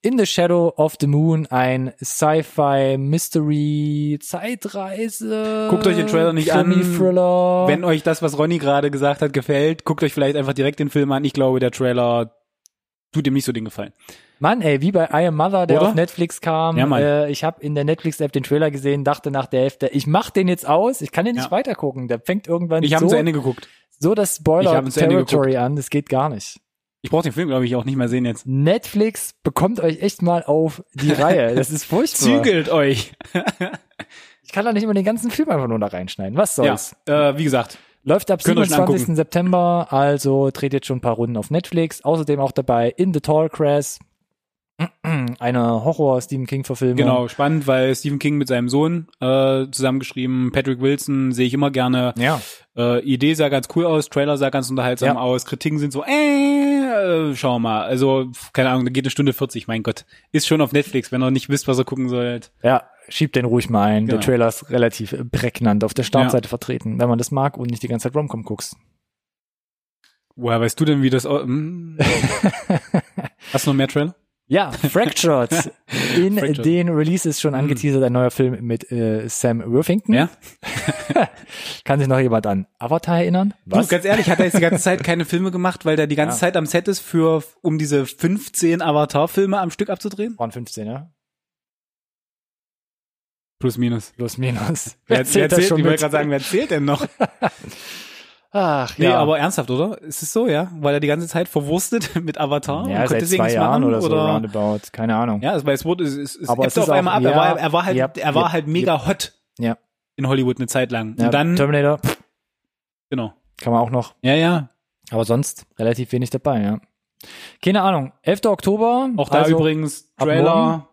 In the Shadow of the Moon, ein Sci-Fi Mystery Zeitreise. Guckt euch den Trailer nicht an. Wenn euch das, was Ronny gerade gesagt hat, gefällt, guckt euch vielleicht einfach direkt den Film an. Ich glaube, der Trailer tut ihm nicht so den Gefallen. Mann, ey, wie bei I Am Mother, der Oder? auf Netflix kam. Ja, Mann. äh, ich habe in der Netflix-App den Trailer gesehen, dachte nach der Hälfte, ich mach den jetzt aus, ich kann den nicht Ja. weitergucken. Der fängt irgendwann Ich habe so, zu Ende geguckt. so das hab Spoiler-Territory an, das geht gar nicht. Ich brauche den Film, glaube ich, auch nicht mehr sehen jetzt. Netflix bekommt euch echt mal auf die Reihe. Das ist furchtbar. Zügelt euch. Ich kann da nicht immer den ganzen Film einfach nur da reinschneiden. Was Ja, soll's? äh, wie gesagt, Läuft ab Könnt ihr euch 27. angucken. September, also dreht jetzt schon ein paar Runden auf Netflix. Außerdem auch dabei In the Tall Grass, eine Horror-Stephen King-Verfilmung. genau, spannend, weil Stephen King mit seinem Sohn äh, zusammengeschrieben, Patrick Wilson sehe ich immer gerne. Ja. Äh, Idee sah ganz cool aus, Trailer sah ganz unterhaltsam Ja. aus, Kritiken sind so, äh, äh, schauen wir mal. Also, keine Ahnung, da geht eine Stunde 40, mein Gott. Ist schon auf Netflix, wenn ihr nicht wisst, was ihr gucken sollt. Ja, schiebt den ruhig mal ein. Der Genau. Trailer ist relativ äh, prägnant auf der Startseite vertreten, wenn man das mag und nicht die ganze Zeit Romcom guckst. Woher weißt du denn, wie das... Hm? Hast du noch mehr Trailer? Ja, Fractured. In Fractured. den Releases schon angeteasert ein neuer Film mit äh, Sam Worthington. Ja? Kann sich noch jemand an Avatar erinnern? Du, ganz ehrlich, hat er jetzt die ganze Zeit keine Filme gemacht, weil der die ganze Ja. Zeit am Set ist, für um diese 15 Avatar-Filme am Stück abzudrehen? Waren 15, ja? Plus, minus. Plus, minus. Wer, zählt wer zählt, schon ich wollte gerade sagen, wer zählt denn noch? Ach, Nee, ja. aber ernsthaft, oder? Ist es so, ja? Weil er die ganze Zeit verwurstet mit Avatar ja, und seit zwei Jahren machen? oder so, roundabout. Keine Ahnung. Ja, es, weil es wurde, es, es, es Aber es ist auf einmal auch- ab. er, ja, war, er war halt, ja, er war halt mega hot Ja. in Hollywood eine Zeit lang. ja Und dann, Terminator, genau. kann man auch noch. Ja, ja. Aber sonst relativ wenig dabei, ja. Keine Ahnung. 11. Oktober. Auch da also, übrigens ab Trailer.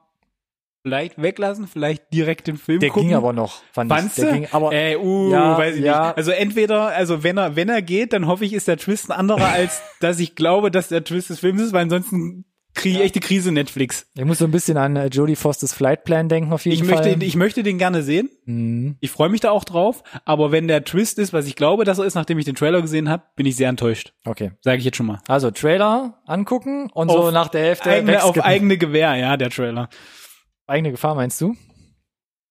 Vielleicht weglassen, vielleicht direkt den Film Der gucken. ging aber noch, fand Fandst ich. Der ging, aber äh, uh, Ja, weiß ich ja. nicht. Also entweder, also wenn er, wenn er geht, dann hoffe ich, ist der Twist ein anderer, als dass ich glaube, dass der Twist des Films ist, weil ansonsten Kriege ich echte Krise Netflix. Ich muss so ein bisschen an äh, Jodie Fosters Flight Plan denken auf jeden Ich Fall. möchte, ich möchte den gerne sehen. Mhm. Ich freue mich da auch drauf. Aber wenn der Twist ist, was ich glaube, dass er ist, nachdem ich den Trailer gesehen habe, bin ich sehr enttäuscht. Okay. Sage ich jetzt schon mal. Also Trailer angucken und so Auf nach der Hälfte Eigene, auf eigene Gewehr, ja, der Trailer. Eigene Gefahr meinst du?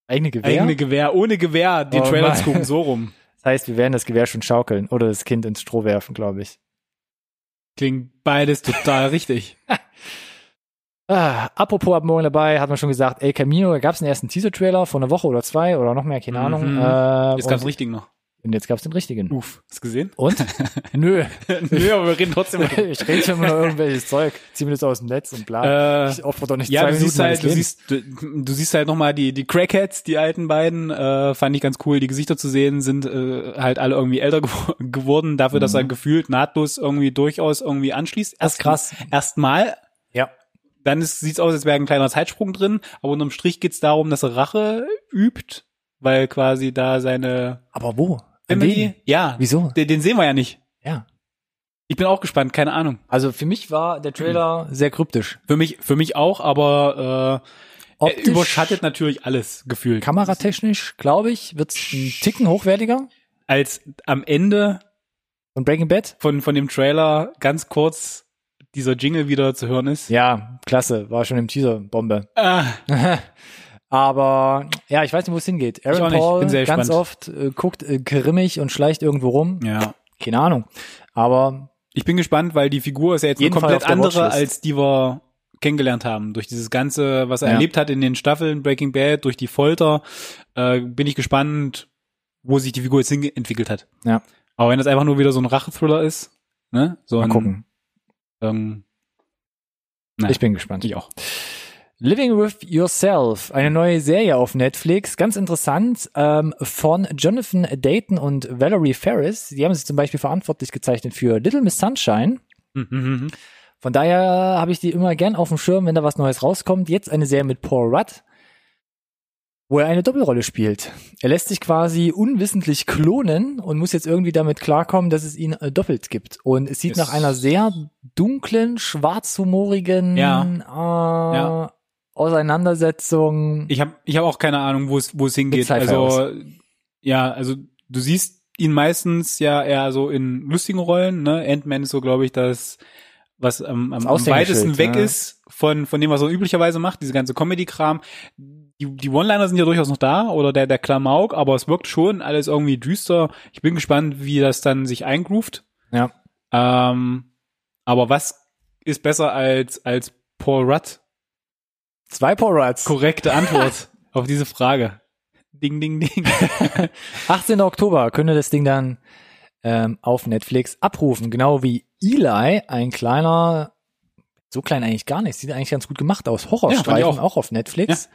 Eigene Gewehr? Eigene Gewehr, ohne Gewehr, den Oh Trailer Mann. zu gucken, so rum. Das heißt, wir werden das Gewehr schon schaukeln oder das Kind ins Stroh werfen, glaube ich. Klingt beides total richtig. Ah, apropos ab morgen dabei, hat man schon gesagt, El Camino, da gab es einen ersten Teaser-Trailer vor einer Woche oder zwei oder noch mehr, keine Mhm. Ahnung. Äh, Jetzt und, richtig noch. Und jetzt gab's den richtigen. Uff, hast du gesehen? Und? Nö. Nö, aber wir reden trotzdem. ich rede schon noch irgendwelches Zeug, zieh mir das aus dem Netz und bla. äh, ich opfer doch nicht ja, zwei du Minuten siehst halt, du Lebens. siehst, du, du siehst halt nochmal die, die Crackheads, die alten beiden, äh, fand ich ganz cool. Die Gesichter zu sehen sind äh, halt alle irgendwie älter gew geworden, dafür, dass er gefühlt nahtlos irgendwie durchaus irgendwie anschließt. Mhm. Das ist krass. Erstmal, Ja. dann ist, sieht's aus, als wäre ein kleiner Zeitsprung drin, aber unterm Strich geht's darum, dass er Rache übt, weil quasi da seine Aber wo? An Emily, wen? ja, Wieso? den, den sehen wir ja nicht. Ja. Ich bin auch gespannt, keine Ahnung. Also für mich war der Trailer sehr kryptisch. Für mich, für mich auch, aber äh, er Optisch, überschattet natürlich alles gefühlt. kameratechnisch, glaube ich, wird's ein Ticken hochwertiger Als am Ende von Breaking Bad. von von dem Trailer ganz kurz dieser Jingle wieder zu hören ist. Ja, klasse, war schon im Teaser Bombe. Ah, Aber ja, ich weiß nicht, wo es hingeht. Aaron Paul bin sehr ganz gespannt. oft äh, guckt äh, grimmig und schleicht irgendwo rum. ja. Keine Ahnung. Aber Ich bin gespannt, weil die Figur ist ja jetzt eine komplett andere, als die wir kennengelernt haben. Durch dieses Ganze, was er Ja. erlebt hat in den Staffeln Breaking Bad, durch die Folter, äh, bin ich gespannt, wo sich die Figur jetzt hin entwickelt hat. Ja. Aber wenn das einfach nur wieder so ein Rachethriller ist, ne? So mal ein, gucken. Ähm, Ja. Ich bin gespannt. ich auch. Living with Yourself, eine neue Serie auf Netflix, ganz interessant, ähm, von Jonathan Dayton und Valerie Ferris. Die haben sich zum Beispiel verantwortlich gezeichnet für Little Miss Sunshine. Mhm, mhm. Von daher habe ich die immer gern auf dem Schirm, wenn da was Neues rauskommt. Jetzt eine Serie mit Paul Rudd, wo er eine Doppelrolle spielt. Er lässt sich quasi unwissentlich klonen und muss jetzt irgendwie damit klarkommen, dass es ihn äh, doppelt gibt. Und es sieht Es- nach einer sehr dunklen, schwarzhumorigen Ja. Äh, Ja. Auseinandersetzung. Ich habe ich hab auch keine Ahnung, wo es wo es hingeht. Also ja, also du siehst ihn meistens ja eher so in lustigen Rollen. Ne? Ant-Man ist so, glaube ich, das was am, am, am weitesten weg ne? ist von von dem, was er üblicherweise macht. Diese ganze Comedy-Kram. Die, die One-Liner sind ja durchaus noch da oder der der Klamauk, aber es wirkt schon alles irgendwie düster. Ich bin gespannt, wie das dann sich eingroovt. Ja. Ähm, aber was ist besser als als Paul Rudd? Zwei Paul Rudds. Korrekte Antwort auf diese Frage. Ding, ding, ding. 18. Oktober könnte das Ding dann ähm, auf Netflix abrufen. Genau wie Eli, ein kleiner, so klein eigentlich gar nicht, sieht eigentlich ganz gut gemacht aus. Ja, Horrorstreifen ich auch. auch. auf Netflix.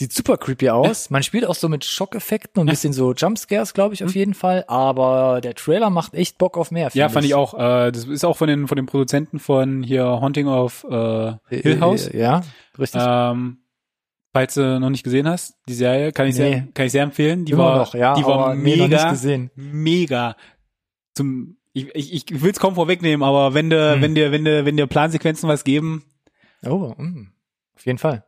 Sieht super creepy aus. Man spielt auch so mit Schockeffekten und ein bisschen so Jumpscares, glaube ich, auf jeden Fall. Aber der Trailer macht echt Bock auf mehr. Mhm. ja, fand ich auch. Äh, das ist auch von den von den Produzenten von hier Haunting of äh, Hill House. Äh, Ja, richtig. Ähm, falls du noch nicht gesehen hast, die Serie kann ich sehr Nee. kann ich sehr empfehlen. Die Immer war noch, ja, die war aber nee, mega mega zum ich ich, ich will es kaum vorwegnehmen, aber wenn du Hm. wenn dir wenn dir wenn dir Plansequenzen was geben, Oh, mm, auf jeden Fall.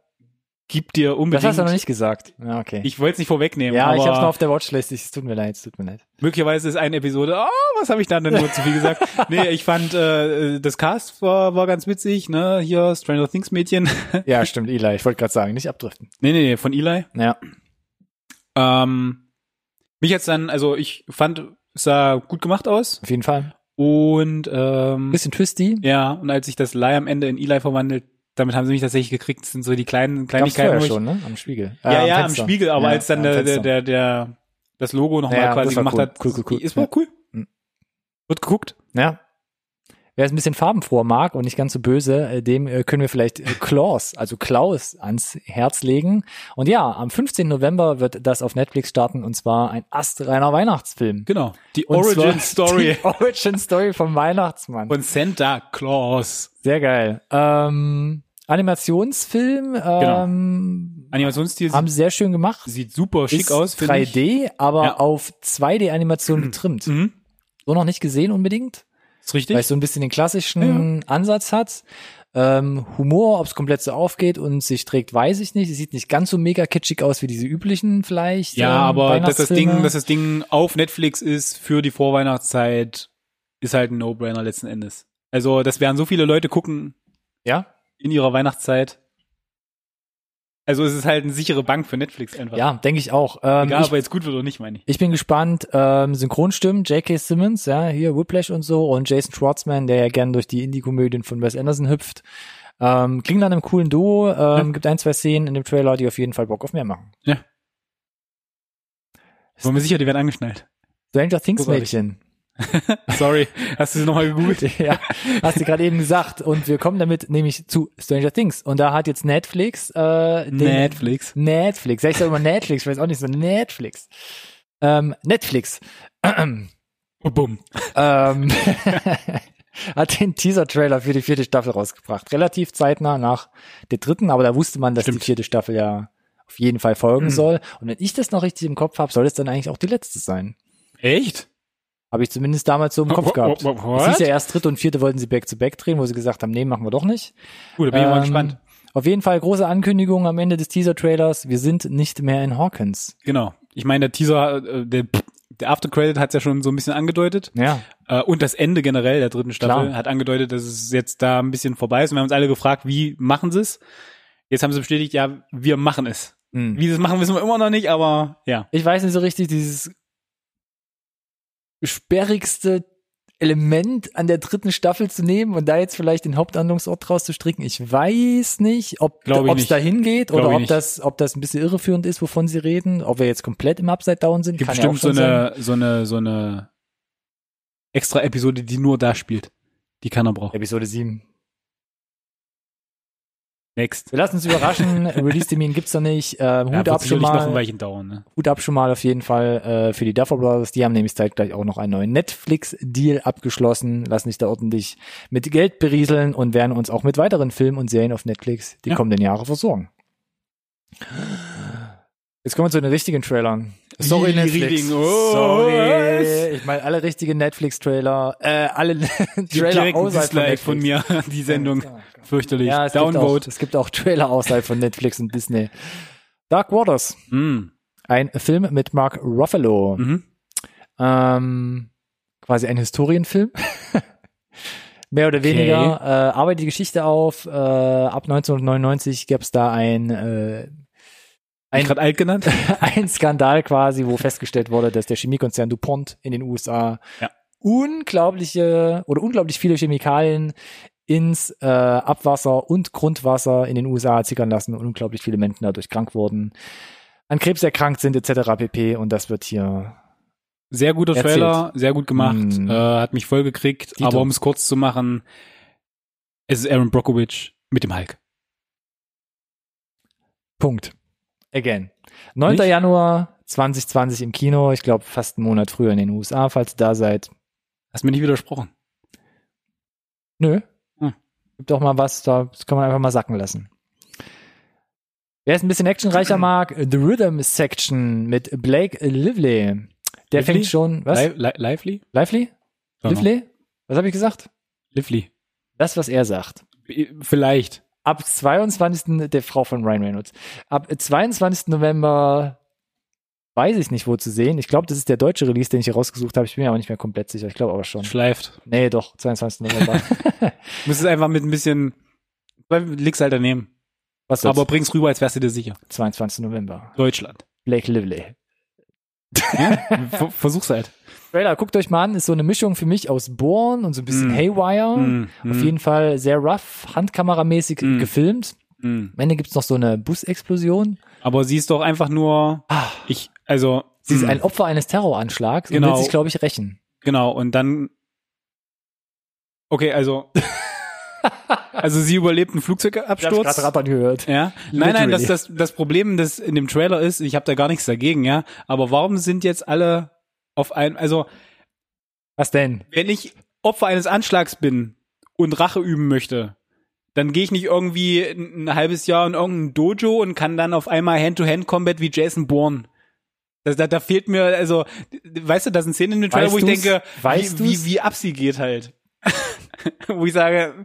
Gib dir Das unbedingt. hast du noch nicht gesagt. Ja, okay. Ich wollte es nicht vorwegnehmen, ja, ich hab's noch auf der Watchlist. Es tut mir leid, es tut mir leid. Möglicherweise ist eine Episode, oh, was habe ich da denn nur zu viel gesagt? Nee, ich fand, äh, das Cast war, war ganz witzig, ne? Hier, Stranger Things Mädchen. Ja, stimmt, Eli. Ich wollte gerade sagen, nicht abdriften. nee, nee, nee, von Eli. Ja. Ähm, mich jetzt dann, also ich fand, es sah gut gemacht aus. Auf jeden Fall. Und ähm, Bisschen twisty. ja, und als sich das Lie am Ende in Eli verwandelt, damit haben sie mich tatsächlich gekriegt. Das sind so die kleinen Gab's Kleinigkeiten. ich- schon, ne? Am Spiegel. Ja, Äh, ja, am Fenster. Spiegel, aber Ja, als dann am der, der, der, der, das Logo nochmal Ja, quasi gemacht cool. hat. Cool, cool, cool. War Ja. cool. Wird geguckt. Ja. Wer es ein bisschen farbenfroher mag und nicht ganz so böse, äh, dem äh, können wir vielleicht äh, Klaus, also Klaus, ans Herz legen. Und ja, am 15. November wird das auf Netflix starten und zwar ein astreiner Weihnachtsfilm. Genau. Die Und Origin Story Die Origin Story vom Weihnachtsmann. von Santa Claus. Sehr geil. Ähm, Animationsfilm ähm, Animationsstil haben sie sehr schön gemacht. sieht super schick Ist aus, finde ich. 3D, aber Ja. auf 2D-Animation getrimmt. Mhm. So noch nicht gesehen unbedingt. Ist richtig. weil es so ein bisschen den klassischen Ansatz hat. Ähm, Humor, ob es komplett so aufgeht und sich trägt, weiß ich nicht. Es sieht nicht ganz so mega kitschig aus wie diese üblichen vielleicht. Ja, ähm, aber dass das Ding, dass das Ding auf Netflix ist für die Vorweihnachtszeit, ist halt ein No-Brainer letzten Endes. Also, das werden so viele Leute gucken ja, in ihrer Weihnachtszeit. Also, es ist halt eine sichere Bank für Netflix einfach. ja, denke ich auch. Ähm, Egal, ich, ob er jetzt gut wird oder nicht, meine ich. ich bin gespannt. Ähm, Synchronstimmen, J.K. Simmons, ja, hier Whiplash und so und Jason Schwartzman, der ja gern durch die Indie-Komödien von Wes Anderson hüpft. Ähm, klingt nach einem coolen Duo. Ähm, Gibt ein, zwei Szenen in dem Trailer, die auf jeden Fall Bock auf mehr machen. War mir sicher, die werden angeschnallt. Stranger Things. Mädchen. Sorry. Hast du sie nochmal gegoogelt? ja, hast du gerade eben gesagt. Und wir kommen damit nämlich zu Stranger Things. Und da hat jetzt Netflix äh, den Netflix. Netflix. Sag ich sag immer Netflix, ich weiß auch nicht so Netflix. Ähm, Netflix ähm, Bumm. hat den Teaser-Trailer für die vierte Staffel rausgebracht. Relativ zeitnah nach der dritten, aber da wusste man, dass Stimmt. die vierte Staffel ja auf jeden Fall folgen Mhm. soll. Und wenn ich das noch richtig im Kopf habe, soll es dann eigentlich auch die letzte sein. Echt? Habe ich zumindest damals so im Kopf gehabt. Es hieß ja erst dritte und vierte wollten sie back-to-back drehen, wo sie gesagt haben, nee, machen wir doch nicht. Gut, da bin ich mal Ähm, gespannt. Auf jeden Fall große Ankündigung am Ende des Teaser-Trailers. Wir sind nicht mehr in Hawkins. Genau. Ich meine, der Teaser, äh, der, der After-Credit hat es ja schon so ein bisschen angedeutet. Ja, Äh, und das Ende generell der dritten Staffel Klar. hat angedeutet, dass es jetzt da ein bisschen vorbei ist. Und wir haben uns alle gefragt, wie machen sie es? Jetzt haben sie bestätigt, ja, wir machen es. Hm. Wie sie es machen, wissen wir immer noch nicht, aber ja. ich weiß nicht so richtig, dieses sperrigste Element an der dritten Staffel zu nehmen und da jetzt vielleicht den Haupthandlungsort draus zu stricken. Ich weiß nicht, ob es dahin geht oder ob nicht. das, ob das ein bisschen irreführend ist, wovon sie reden, ob wir jetzt komplett im Upside Down sind. Gibt kann ja auch bestimmt so schon sein. eine, so eine, so eine extra Episode, die nur da spielt. Die keiner braucht. Episode 7. Next. Wir lassen uns überraschen. Release-Termin gibt's noch nicht. Ähm, Ja, Hut ab schon sicherlich noch ein mal. Weilchen dauern, ne? Hut ab schon mal auf jeden Fall äh, für die Duffer Brothers. Die haben nämlich zeitgleich auch noch einen neuen Netflix-Deal abgeschlossen, lassen sich da ordentlich mit Geld berieseln und werden uns auch mit weiteren Filmen und Serien auf Netflix die Ja. kommenden Jahre versorgen. Jetzt kommen wir zu den richtigen Trailern. Sorry, Netflix. Oh, Sorry. Ich meine, alle richtigen Netflix-Trailer, äh, alle Trailer außerhalb von Netflix. von mir, die Sendung. Fürchterlich. Ja, es gibt, auch, Downvote. es gibt auch Trailer außerhalb von Netflix und Disney. Dark Waters. Mm. Ein Film mit Mark Ruffalo. Mhm. Ähm, quasi ein Historienfilm. Mehr oder weniger. Äh, arbeitet die Geschichte auf. Äh, ab 1999 gab es da ein, äh, Ein, gerade alt genannt? ein Skandal quasi, wo festgestellt wurde, dass der Chemiekonzern DuPont in den USA Ja. unglaubliche oder unglaublich viele Chemikalien ins äh, Abwasser und Grundwasser in den USA hat sickern lassen und unglaublich viele Menschen dadurch krank wurden, an Krebs erkrankt sind etc. pp. Und das wird hier Sehr guter Erzählt. Trailer, sehr gut gemacht, Mm. äh, hat mich voll gekriegt. Dito. Aber um es kurz zu machen, es ist Aaron Brockovich mit dem Hulk. Punkt. Again. 9. Nicht? Januar 2020 im Kino. Ich glaube fast einen Monat früher in den USA, falls ihr da seid. Hast mir nicht widersprochen. Nö. Hm. Gibt doch mal was, da das kann man einfach mal sacken lassen. Wer es ein bisschen actionreicher mag, The Rhythm Section mit Blake Lively. Der Lively? fängt schon, was? Li li Lively? Lively? Know. Lively? Was habe ich gesagt? Lively. Das, was er sagt. Vielleicht. Ab 22. der Frau von Ryan Reynolds. Ab 22. November weiß ich nicht, wo zu sehen. Ich glaube, das ist der deutsche Release, den ich hier rausgesucht habe. Ich bin mir aber nicht mehr komplett sicher. Ich glaube aber schon. Schleift. Nee, doch, 22. November. Du musst es einfach mit ein bisschen, leg's halt daneben. Was Aber bring's rüber, als wärst du dir sicher. 22. November. Deutschland. Blake Lively. Ja? Ver- Versuch's halt. Trailer, guckt euch mal an, ist so eine Mischung für mich aus Born und so ein bisschen Mm. Haywire. Mm, Auf jeden Fall sehr rough, handkameramäßig Mm. gefilmt. mm. Am Ende gibt's noch so eine Busexplosion. Aber sie ist doch einfach nur, Ah, ich, also, sie ist mm, ein Opfer eines Terroranschlags und Genau. will sich, glaube ich, rächen. genau, und dann, okay, also, also sie überlebt einen Flugzeugabsturz. rattern gehört. Ja, nein, nein, das, das, das Problem, das in dem Trailer ist, ich habe da gar nichts dagegen, ja, aber warum sind jetzt alle auf ein, also Was denn? wenn ich Opfer eines Anschlags bin und Rache üben möchte, dann gehe ich nicht irgendwie ein, ein halbes Jahr in irgendein Dojo und kann dann auf einmal Hand-to-Hand-Combat wie Jason Bourne. Da, da, da fehlt mir, also, weißt du, das sind Szenen in dem Trailer, wo ich denke, Weißt wie, wie, du's? wie ab sie geht halt. wo ich sage,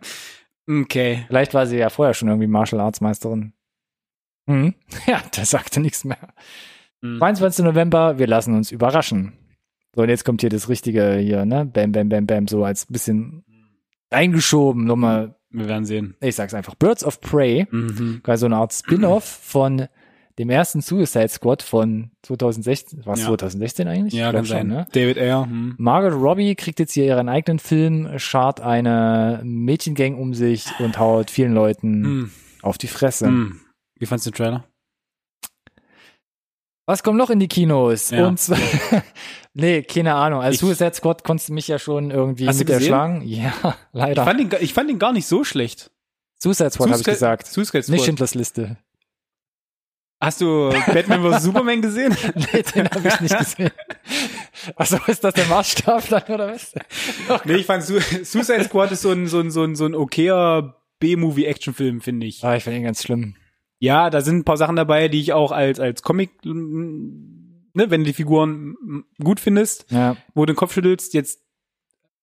Okay. Vielleicht war sie ja vorher schon irgendwie Martial Arts Meisterin. Hm. Ja, der sagte nichts mehr. Hm. 22. November, wir lassen uns überraschen. So, und jetzt kommt hier das Richtige hier, ne? Bam, bam, bam, bam, so als bisschen reingeschoben. Nochmal, Wir werden sehen. ich sag's einfach, Birds of Prey, Mhm. quasi so eine Art Spin-off von dem ersten Suicide Squad von 2016. War es Ja. 2016 eigentlich? Ja, sein. schon, ne? David Ayer. Hm. Margaret Robbie kriegt jetzt hier ihren eigenen Film, schart eine Mädchengang um sich und haut vielen Leuten Hm. auf die Fresse. Hm. Wie fandst du den Trailer? Was kommt noch in die Kinos? Ja. Und zwar, nee, keine Ahnung. Als Ich- Suicide Squad konntest du mich ja schon irgendwie Hast du mit erschlagen. Ja, Ich leider. fand, ihn, ich fand ihn gar nicht so schlecht. Suicide Squad habe ich gesagt. Suicide Squad. Nicht Schindlers Liste. Hast du Batman vs. Superman gesehen? Nee, den habe ich nicht gesehen. Also ist das der Maßstab dann oder was? nee, ich fand Su Suicide Squad ist so ein, so ein, so ein, so ein okayer B-Movie-Action-Film, finde ich. Ah, ich finde ihn ganz schlimm. Ja, da sind ein paar Sachen dabei, die ich auch als, als Comic, ne, wenn du die Figuren gut findest, Ja. wo du den Kopf schüttelst, jetzt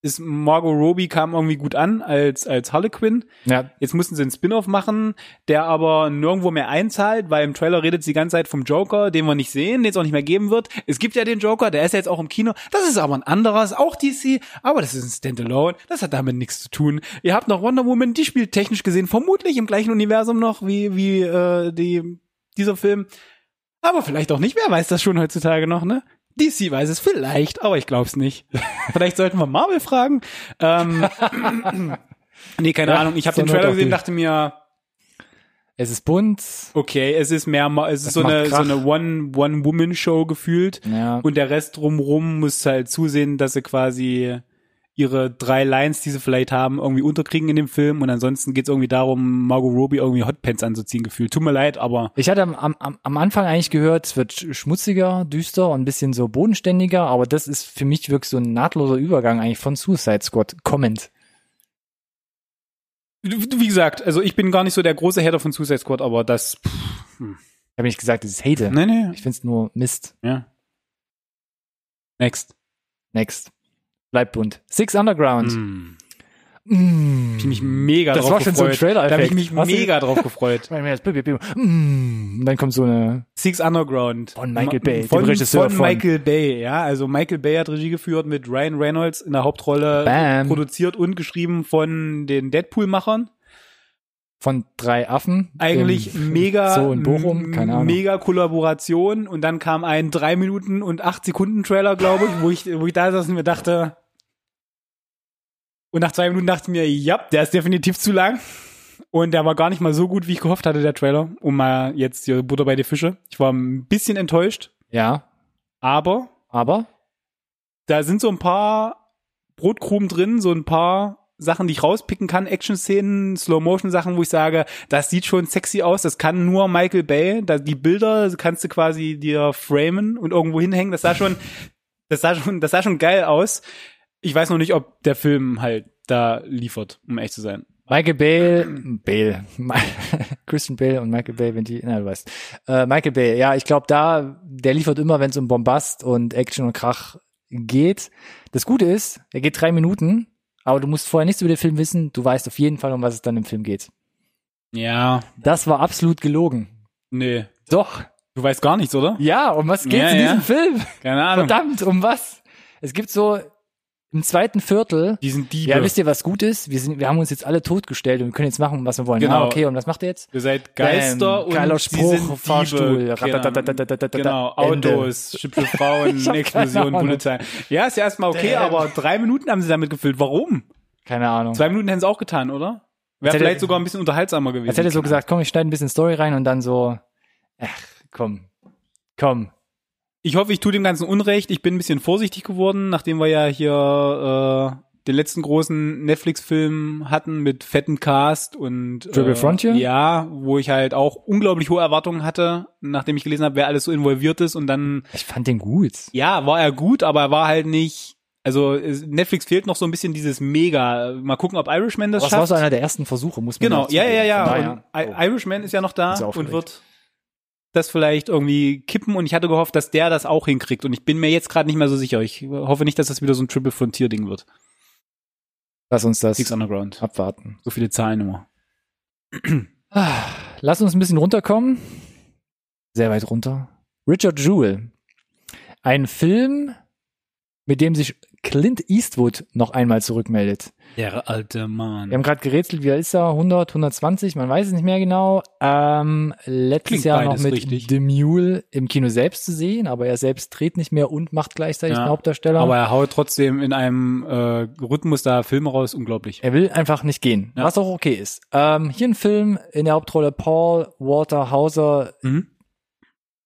ist Margot Robbie kam irgendwie gut an als, als Harlequin. Ja, Jetzt mussten sie einen Spin-off machen, der aber nirgendwo mehr einzahlt, weil im Trailer redet sie die ganze Zeit vom Joker, den wir nicht sehen, den es auch nicht mehr geben wird. Es gibt ja den Joker, der ist ja jetzt auch im Kino. Das ist aber ein anderes, auch DC, aber das ist ein Standalone. Das hat damit nichts zu tun. Ihr habt noch Wonder Woman, die spielt technisch gesehen vermutlich im gleichen Universum noch wie, wie äh, die, dieser Film. Aber vielleicht auch nicht. Wer weiß das schon heutzutage noch, ne? DC weiß es vielleicht, aber ich glaub's nicht. vielleicht sollten wir Marvel fragen. Ähm, nee, keine Ja, Ahnung. Ich habe den Trailer gesehen, dachte mir, es ist bunt. okay, es ist mehr, es ist Es so eine, so eine One, One-Woman-Show gefühlt. Ja. Und der Rest drumrum muss halt zusehen, dass sie quasi ihre drei Lines, die sie vielleicht haben, irgendwie unterkriegen in dem Film. Und ansonsten geht's irgendwie darum, Margot Robbie irgendwie Hotpants anzuziehen gefühlt. Tut mir leid, aber Ich hatte am, am, am Anfang eigentlich gehört, es wird sch- schmutziger, düster und ein bisschen so bodenständiger, aber das ist für mich wirklich so ein nahtloser Übergang eigentlich von Suicide Squad kommend. wie gesagt, also ich bin gar nicht so der große Hater von Suicide Squad, aber das, pff, Ich habe nicht gesagt, dass ich hate. nee, nee, Ich find's nur Mist. ja. Next. Next. Bleibt bunt. Six Underground. Mm. Mm. Ich mich mega Das drauf war schon so ein gefreut. Trailer-Effekt. Da habe ich mich du- mega drauf gefreut. Mm. Dann kommt so eine Six Underground. Von Michael Bay, dem von, Regisseur von von- Michael Bay, ja. Also Michael Bay hat Regie geführt mit Ryan Reynolds in der Hauptrolle, Bam. produziert und geschrieben von den Deadpool-Machern. von drei Affen. Eigentlich im mega, Zoo in Bochum, keine Ahnung. mega Kollaboration. Und dann kam ein drei Minuten und acht Sekunden Trailer, glaube ich, wo ich, wo ich da saß und mir dachte, und nach zwei Minuten dachte ich mir, ja, der ist definitiv zu lang. Und der war gar nicht mal so gut, wie ich gehofft hatte, der Trailer. Um mal jetzt hier Butter bei die Fische. Ich war ein bisschen enttäuscht, Ja, aber aber da sind so ein paar Brotkrumen drin, so ein paar Sachen, die ich rauspicken kann, Action-Szenen, Slow-Motion-Sachen, wo ich sage, das sieht schon sexy aus, das kann nur Michael Bay, da, die Bilder kannst du quasi dir framen und irgendwo hinhängen, das sah schon, das sah schon, das sah schon geil aus. Ich weiß noch nicht, ob der Film halt da liefert, um echt zu sein. Michael Bale, Bale, Christian Bale und Michael Bay, wenn die, na du weißt, äh, Michael Bay, ja, ich glaube da, der liefert immer, wenn es um Bombast und Action und Krach geht. Das Gute ist, er geht drei Minuten, aber du musst vorher nichts über den Film wissen, du weißt auf jeden Fall, um was es dann im Film geht. Ja, Das war absolut gelogen. nee. Doch. Du weißt gar nichts, oder? Ja, um was geht's Ja, in ja. diesem Film? Keine Ahnung. Verdammt, um was? Es gibt so im zweiten Viertel. Die sind Diebe. Ja, wisst ihr, was gut ist? Wir sind, wir haben uns jetzt alle totgestellt und wir können jetzt machen, was wir wollen. Ah, genau. Ah, okay, und was macht ihr jetzt? Ihr seid Geister Bam, und geiler Spruch, sind Fahrstuhl, Diebe. Genau, genau. Autos, hübsche Frauen, Explosion, Polizei. Ja, ist ja erstmal okay, Damn. aber drei Minuten haben sie damit gefüllt. Warum? Keine Ahnung. Zwei Minuten hätten sie auch getan, oder? Wäre vielleicht sogar ein bisschen unterhaltsamer gewesen. Als hätte er so gesagt, komm, ich schneide ein bisschen Story rein und dann so, ach, komm, komm, ich hoffe, ich tue dem Ganzen Unrecht. Ich bin ein bisschen vorsichtig geworden, nachdem wir ja hier äh, den letzten großen Netflix-Film hatten mit fetten Cast und Triple äh, Frontier? Ja, wo ich halt auch unglaublich hohe Erwartungen hatte, nachdem ich gelesen habe, wer alles so involviert ist und dann Ich fand den gut. Ja, war er gut, aber er war halt nicht. Also Netflix fehlt noch so ein bisschen dieses Mega. Mal gucken, ob Irishman das Das war schafft. so einer der ersten Versuche, muss man genau, dazu ja, ja, geben. ja. Von Und I- Irishman ist ja noch da und wird das vielleicht irgendwie kippen. Und ich hatte gehofft, dass der das auch hinkriegt. Und ich bin mir jetzt gerade nicht mehr so sicher. Ich hoffe nicht, dass das wieder so ein Triple Frontier Ding wird. Lass uns das Six Underground. abwarten. So viele Zahlen immer. Ah, Lass uns ein bisschen runterkommen. Sehr weit runter. Richard Jewell. Ein Film, mit dem sich Clint Eastwood noch einmal zurückmeldet. Der alte Mann. Wir haben gerade gerätselt, wie alt ist er? 100, 120, man weiß es nicht mehr genau. Ähm, letztes Klingt Jahr noch mit richtig. The Mule im Kino selbst zu sehen, aber er selbst dreht nicht mehr und macht gleichzeitig Ja, den Hauptdarsteller. Aber er haut trotzdem in einem äh, Rhythmus da Filme raus, unglaublich. Er will einfach nicht gehen, Ja. was auch okay ist. Ähm, hier ein Film in der Hauptrolle Paul Walter Hauser, Mhm.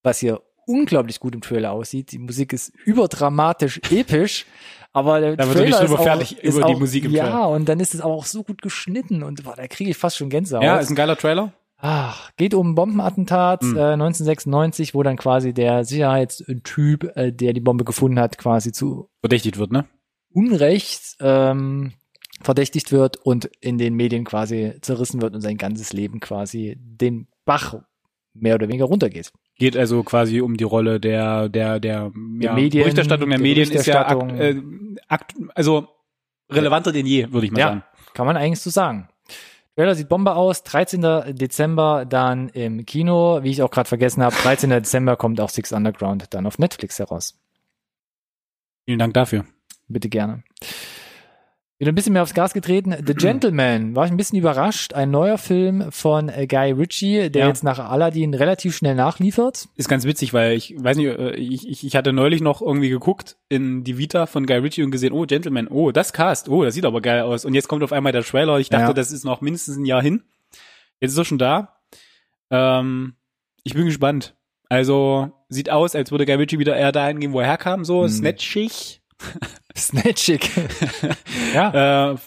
was hier unglaublich gut im Trailer aussieht. Die Musik ist überdramatisch episch, aber der Da wird er nicht Trailer ist auch, fertig ist über die auch, Musik im Ja, Trailer. und dann ist es aber auch so gut geschnitten und boah, da kriege ich fast schon Gänsehaut. Ja, ist ein geiler Trailer. Ach, geht um ein Bombenattentat Hm. äh, 1996, wo dann quasi der Sicherheitstyp, äh, der die Bombe gefunden hat, quasi zu Verdächtigt wird, ne? Unrecht ähm, verdächtigt wird und in den Medien quasi zerrissen wird und sein ganzes Leben quasi den Bach mehr oder weniger runtergeht. Geht also quasi um die Rolle der der der, ja, Medien, Berichterstattung der, der Medien ist ja akt, Berichterstattung. äh, akt, also relevanter denn je, würde ich mal Ja. sagen. Kann man eigentlich so sagen. Trailer sieht Bombe aus, 13. Dezember dann im Kino, wie ich auch gerade vergessen habe, 13. Dezember kommt auch Six Underground dann auf Netflix heraus. Vielen Dank dafür. Bitte gerne. Wieder ein bisschen mehr aufs Gas getreten. The Gentleman, war ich ein bisschen überrascht. Ein neuer Film von äh, Guy Ritchie, der Ja. jetzt nach Aladdin relativ schnell nachliefert. Ist ganz witzig, weil ich weiß nicht, äh, ich, ich, ich hatte neulich noch irgendwie geguckt in die Vita von Guy Ritchie und gesehen, oh, Gentleman, oh, das Cast, oh, das sieht aber geil aus. Und jetzt kommt auf einmal der Trailer. Ich dachte, Ja. das ist noch mindestens ein Jahr hin. Jetzt ist er schon da. Ähm, ich bin gespannt. Also, sieht aus, als würde Guy Ritchie wieder eher dahin gehen, wo er herkam, so Mhm. snatchig. Snatchig. ja. Äh,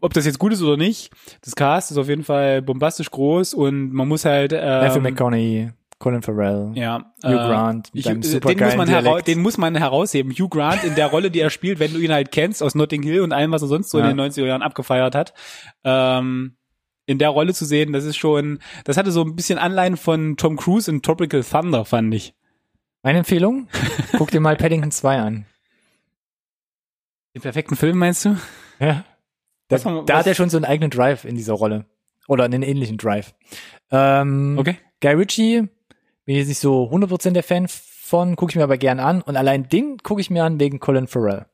ob das jetzt gut ist oder nicht, das Cast ist auf jeden Fall bombastisch groß und man muss halt Matthew ähm, McConaughey, Colin Farrell, ja, Hugh äh, Grant mit Hugh, einem den, muss man den muss man herausheben. Hugh Grant in der Rolle, die er spielt, wenn du ihn halt kennst aus Notting Hill und allem, was er sonst so Ja. in den 90er Jahren abgefeiert hat. Ähm, in der Rolle zu sehen, das ist schon, das hatte so ein bisschen Anleihen von Tom Cruise in Tropical Thunder, fand ich. Meine Empfehlung? Guck dir mal Paddington 2 an. Den perfekten Film meinst du? Ja. Da, wir- da hat er schon so einen eigenen Drive in dieser Rolle. Oder einen ähnlichen Drive. Ähm, Okay. Guy Ritchie, bin jetzt nicht so 100% der Fan von, gucke ich mir aber gern an. Und allein den gucke ich mir an wegen Colin Farrell.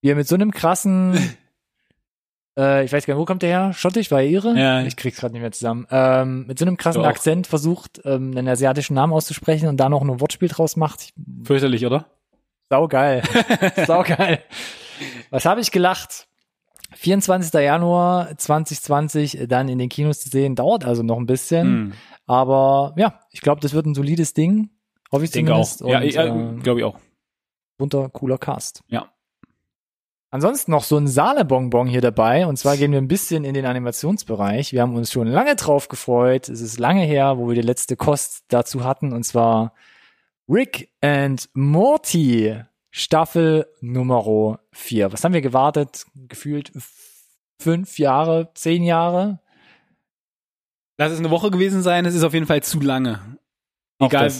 Wie er mit so einem krassen, äh, ich weiß gar nicht, wo kommt der her? Schottisch, war er ihre? Ja. Ich krieg's gerade nicht mehr zusammen. Ähm, mit so einem krassen Doch. Akzent versucht, ähm, einen asiatischen Namen auszusprechen und da noch ein Wortspiel draus macht. Ich, Fürchterlich, oder? Saugeil. saugeil. Was habe ich gelacht? 24. Januar 2020 dann in den Kinos zu sehen, dauert also noch ein bisschen. Hm. Aber ja, ich glaube, das wird ein solides Ding. Hoffe ich Ich denke auch. zumindest. Ja, Und, ja äh, glaube ich auch. bunter, cooler Cast. Ja. Ansonsten noch so ein Sahnebonbon hier dabei. Und zwar gehen wir ein bisschen in den Animationsbereich. Wir haben uns schon lange drauf gefreut. Es ist lange her, wo wir die letzte Kost dazu hatten. Und zwar Rick and Morty Staffel Nummer 4. Was haben wir gewartet? Gefühlt fünf Jahre, zehn Jahre? Lass es eine Woche gewesen sein, es ist auf jeden Fall zu lange. Egal,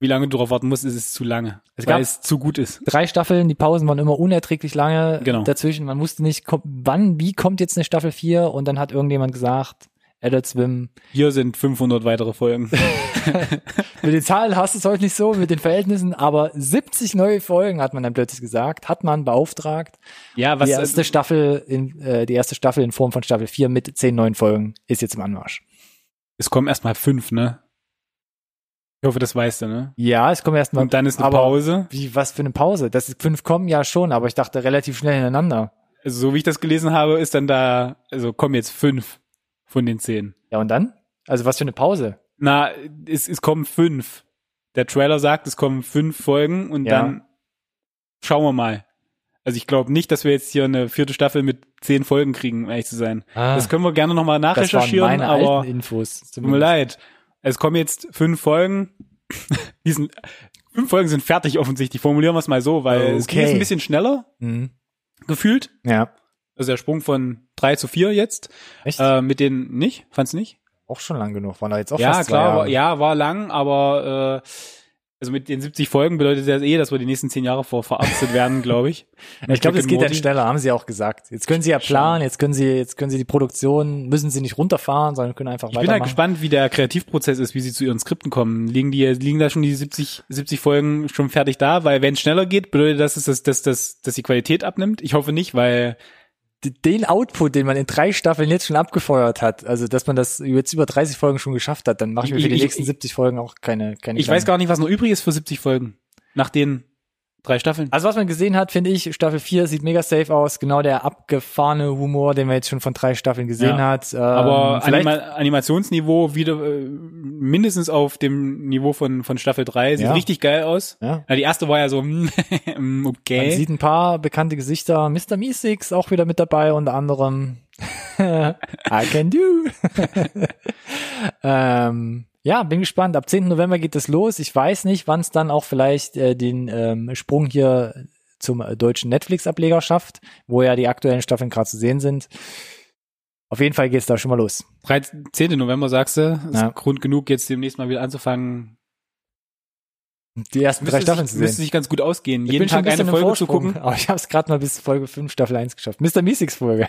wie lange du darauf warten musst, ist es zu lange. Es weil gab- es zu gut ist. drei Staffeln, die Pausen waren immer unerträglich lange Genau. dazwischen. Man wusste nicht, wann, wie kommt jetzt eine Staffel 4 und dann hat irgendjemand gesagt, Adult Swim. Hier sind 500 weitere Folgen. Mit den Zahlen hast du es heute nicht so, mit den Verhältnissen, aber 70 neue Folgen hat man dann plötzlich gesagt, hat man beauftragt. ja, was die erste Staffel in, äh, die erste Staffel in Form von Staffel 4 mit 10 neuen Folgen ist jetzt im Anmarsch. es kommen erstmal fünf, ne? Ich hoffe, das weißt du, ne? Ja, es kommt erstmal. Und dann ist eine Pause. Wie, was für eine Pause? Das ist fünf kommen ja schon, aber ich dachte relativ schnell hintereinander. Also, so wie ich das gelesen habe, ist dann da, also kommen jetzt fünf von den zehn. Ja, und dann? Also was für eine Pause? Na, es, es kommen fünf. Der Trailer sagt, es kommen fünf Folgen und Ja. dann schauen wir mal. Also ich glaube nicht, dass wir jetzt hier eine vierte Staffel mit zehn Folgen kriegen, um ehrlich zu sein. Das können wir gerne nochmal Ah. das waren nachrecherchieren, meine aber alten Infos. tut mir leid. Es kommen jetzt fünf Folgen. Die sind, fünf Folgen sind fertig offensichtlich. Formulieren wir es mal so, weil es Okay. jetzt ein bisschen schneller Mhm. gefühlt. Ja. Also der Sprung von drei zu vier jetzt. Echt? Äh, mit den nicht? Fand's nicht? auch schon lang genug. Waren da jetzt auch ja, fast klar, war, ja, war lang, aber äh, Also mit den 70 Folgen bedeutet das eh, dass wir die nächsten 10 Jahre vor verarztet werden, glaube ich. Ich glaube, Rick es and geht dann schneller, haben sie auch gesagt. Jetzt können sie ja planen, jetzt können sie, jetzt können sie die Produktion, müssen sie nicht runterfahren, sondern können einfach Ich bin halt weitermachen. gespannt, wie der Kreativprozess ist, wie sie zu ihren Skripten kommen. Liegen die, liegen da schon die 70, 70 Folgen schon fertig da? Weil wenn es schneller geht, bedeutet das, dass, dass, dass, dass die Qualität abnimmt? Ich hoffe nicht, weil Den Output, den man in drei Staffeln jetzt schon abgefeuert hat, also dass man das jetzt über 30 Folgen schon geschafft hat, dann mache ich mir für die Ich- nächsten ich- 70 Folgen auch keine, keine ich weiß gar nicht, was noch übrig ist für 70 Folgen. Nach den drei Staffeln. Also was man gesehen hat, finde ich, Staffel 4 sieht mega safe aus. Genau der abgefahrene Humor, den man jetzt schon von drei Staffeln gesehen Ja. hat. Ähm, Aber vielleicht, Anima Animationsniveau wieder äh, mindestens auf dem Niveau von, von Staffel 3. Sieht Ja. richtig geil aus. ja, Ja, die erste war ja so, mm, man okay. sieht ein paar bekannte Gesichter. Mr. Meeseeks auch wieder mit dabei, unter anderem I can do. ähm, ja, bin gespannt. Ab 10. November geht es los. Ich weiß nicht, wann es dann auch vielleicht äh, den ähm, Sprung hier zum äh, deutschen Netflix-Ableger schafft, wo ja die aktuellen Staffeln gerade zu sehen sind. Auf jeden Fall geht es da schon mal los. 13, 10. November sagst du. Ist Ja. Grund genug, jetzt demnächst mal wieder anzufangen. Die ersten drei Müsste Staffeln sich, zu müsste sehen. sich ganz gut ausgehen. Ich Jeden bin schon Tag ein eine Folge zu Vorsprung, gucken. Aber ich habe es gerade mal bis Folge 5, Staffel 1 geschafft. Mr. Meeseeks Folge.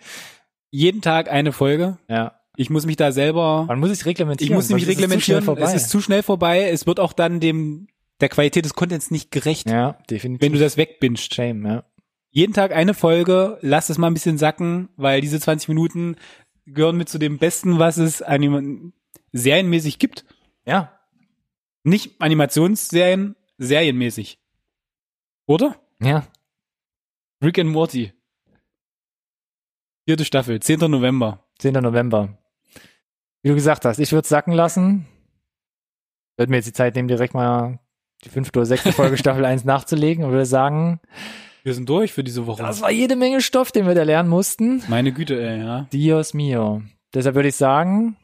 Jeden Tag eine Folge. ja. Ich muss mich da selber, Man muss sich ich reglementieren. muss mich sonst ist es reglementieren. Es ist zu schnell vorbei. Es wird auch dann dem, der Qualität des Contents nicht gerecht, ja, definitiv. wenn du das wegbingst. Shame, ja. jeden Tag eine Folge, lass es mal ein bisschen sacken, weil diese 20 Minuten gehören mit zu dem Besten, was es anim serienmäßig gibt. Ja, Nicht Animationsserien, serienmäßig. Oder? ja. Rick and Morty. Vierte Staffel, 10. November. 10. November. Wie du gesagt hast, ich würde sacken lassen. Würde mir jetzt die Zeit nehmen, direkt mal die fünfte oder sechste Folge Staffel 1 nachzulegen und würde sagen, Wir sind durch für diese Woche. das war jede Menge Stoff, den wir da lernen mussten. Meine Güte, ey, ja. Dios mio. Deshalb würde ich sagen,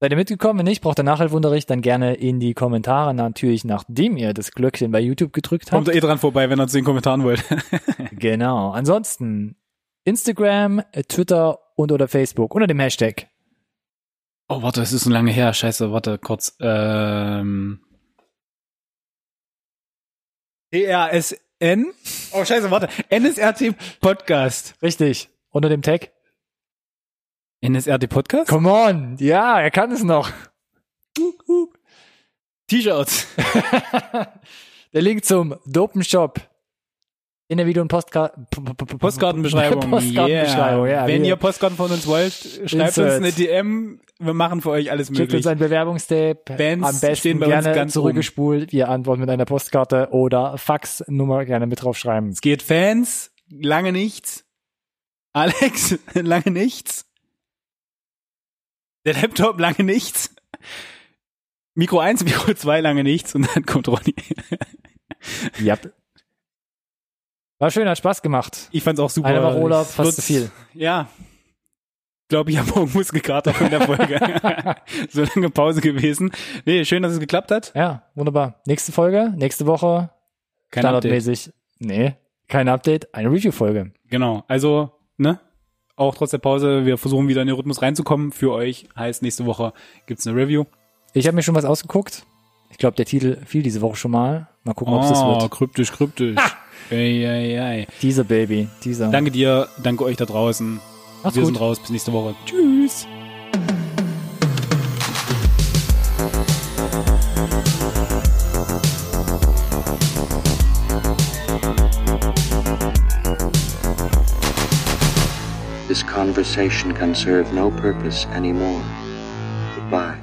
seid ihr mitgekommen? Wenn nicht, braucht ihr Nachhilfunterricht, dann gerne in die Kommentare, natürlich nachdem ihr das Glöckchen bei YouTube gedrückt habt. Kommt eh dran vorbei, wenn ihr zu den Kommentaren wollt. Genau. Ansonsten Instagram, Twitter und oder Facebook unter dem Hashtag. Oh, warte, es ist so lange her. Scheiße, warte, kurz. Ähm. DRSN? Oh, scheiße, warte. NSRT Podcast. Richtig. Unter dem Tag. NSRT Podcast? Come on. Ja, er kann es noch. T-Shirts. Der Link zum Dopen Shop in der Video- und Postka Postkartenbeschreibung. Postkartenbeschreibung, yeah. ja. Wenn ihr Postkarten von uns wollt, schreibt uns Insert. eine DM. Wir machen für euch alles Schickt möglich. uns ein Bewerbungstape. Bands Am besten stehen bei uns gerne ganz zurückgespult. Wir antworten mit einer Postkarte oder Faxnummer gerne mit draufschreiben. Es geht Fans, lange nichts. Alex, lange nichts. Der Laptop, lange nichts. Mikro 1, Mikro 2, lange nichts. Und dann kommt Ronny. Ja. War schön, hat Spaß gemacht. Ich fand's auch super. Eine Woche Urlaub, fast wird- zu viel. Ja. Ich glaube, ich habe morgen Muskelkater von der Folge. so lange Pause gewesen. Nee, schön, dass es geklappt hat. Ja, wunderbar. Nächste Folge, nächste Woche, Kein Update. standardmäßig. Nee, kein Update, eine Review-Folge. Genau. Also, ne? Auch trotz der Pause, wir versuchen wieder in den Rhythmus reinzukommen. Für euch heißt nächste Woche gibt's eine Review. Ich habe mir schon was ausgeguckt. Ich glaube, der Titel fiel diese Woche schon mal. Mal gucken, ob es das Oh, wird. kryptisch, kryptisch. Ei, ei, ei. Dieser Baby, dieser. Danke dir, danke euch da draußen. Macht's wir gut. sind raus, bis nächste Woche. Tschüss. This conversation can serve no purpose anymore. Goodbye.